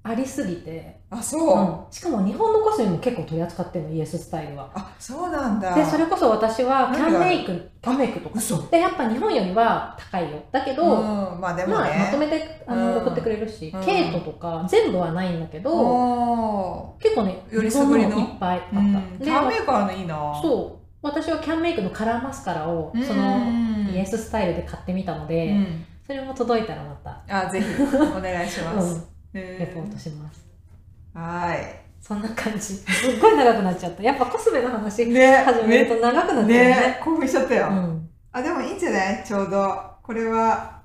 ありすぎて、あそう、うん。しかも日本のコスメも結構取り扱ってるの、イエススタイルは。あそうなんだ。で、それこそ私はキャンメイク、キャンメイクとか。嘘。で、やっぱ日本よりは高いよ。だけど、うん、まあでもまあ、ね、まとめてあの、うん。送ってくれるし、うん。ケイトとか全部はないんだけど、お結構ね、よりすぐりの？もいっぱいあった。ーうん、でキャンメーカーのいいな。そう。私はキャンメイクのカラーマスカラを、うん。その、イエススタイルで買ってみたのうで、ん、それも届いたらまた、あぜひお願いします、うん。へレポートします。はい。そんな感じ。すっごい長くなっちゃった。やっぱコスメの話ね。始めると長くなっちゃうね。ね。興奮しちゃったよ、うん。あでもいいんじゃない？ちょうど。これは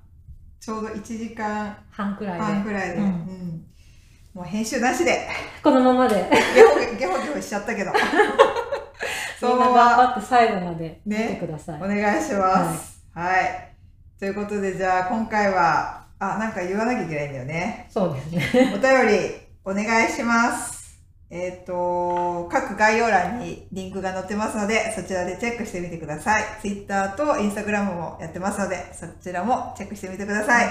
ちょうど1時間半くらいで。半くらいで、ううん。んもう編集なしで。このままで。ゲホゲホゲホしちゃったけどそのまま頑張って最後まで見ねてください。お願いしますはい、ということでじゃあ今回はあなんか言わなきゃいけないんだよねそうですね。お便りお願いします。えっ、と、各概要欄にリンクが載ってますので、そちらでチェックしてみてください。Twitter と Instagram もやってますので、そちらもチェックしてみてください。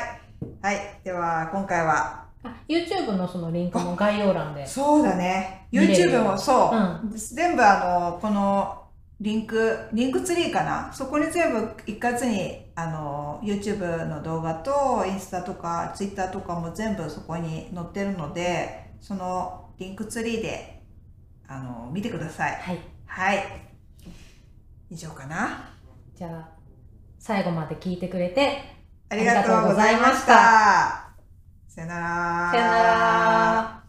はい。では、今回は、あ YouTube のそのリンクも概要欄で。そうだね。YouTube もそう、うん全部あの、このリンク、リンクツリーかな？そこに全部一括に、あの、YouTube の動画と、インスタとか、Twitter とかも全部そこに載ってるので、そのリンクツリーで、あの、見てください。はい。はい。以上かな。じゃあ、最後まで聞いてくれて、ありがとうございました。さよなら。さよなら。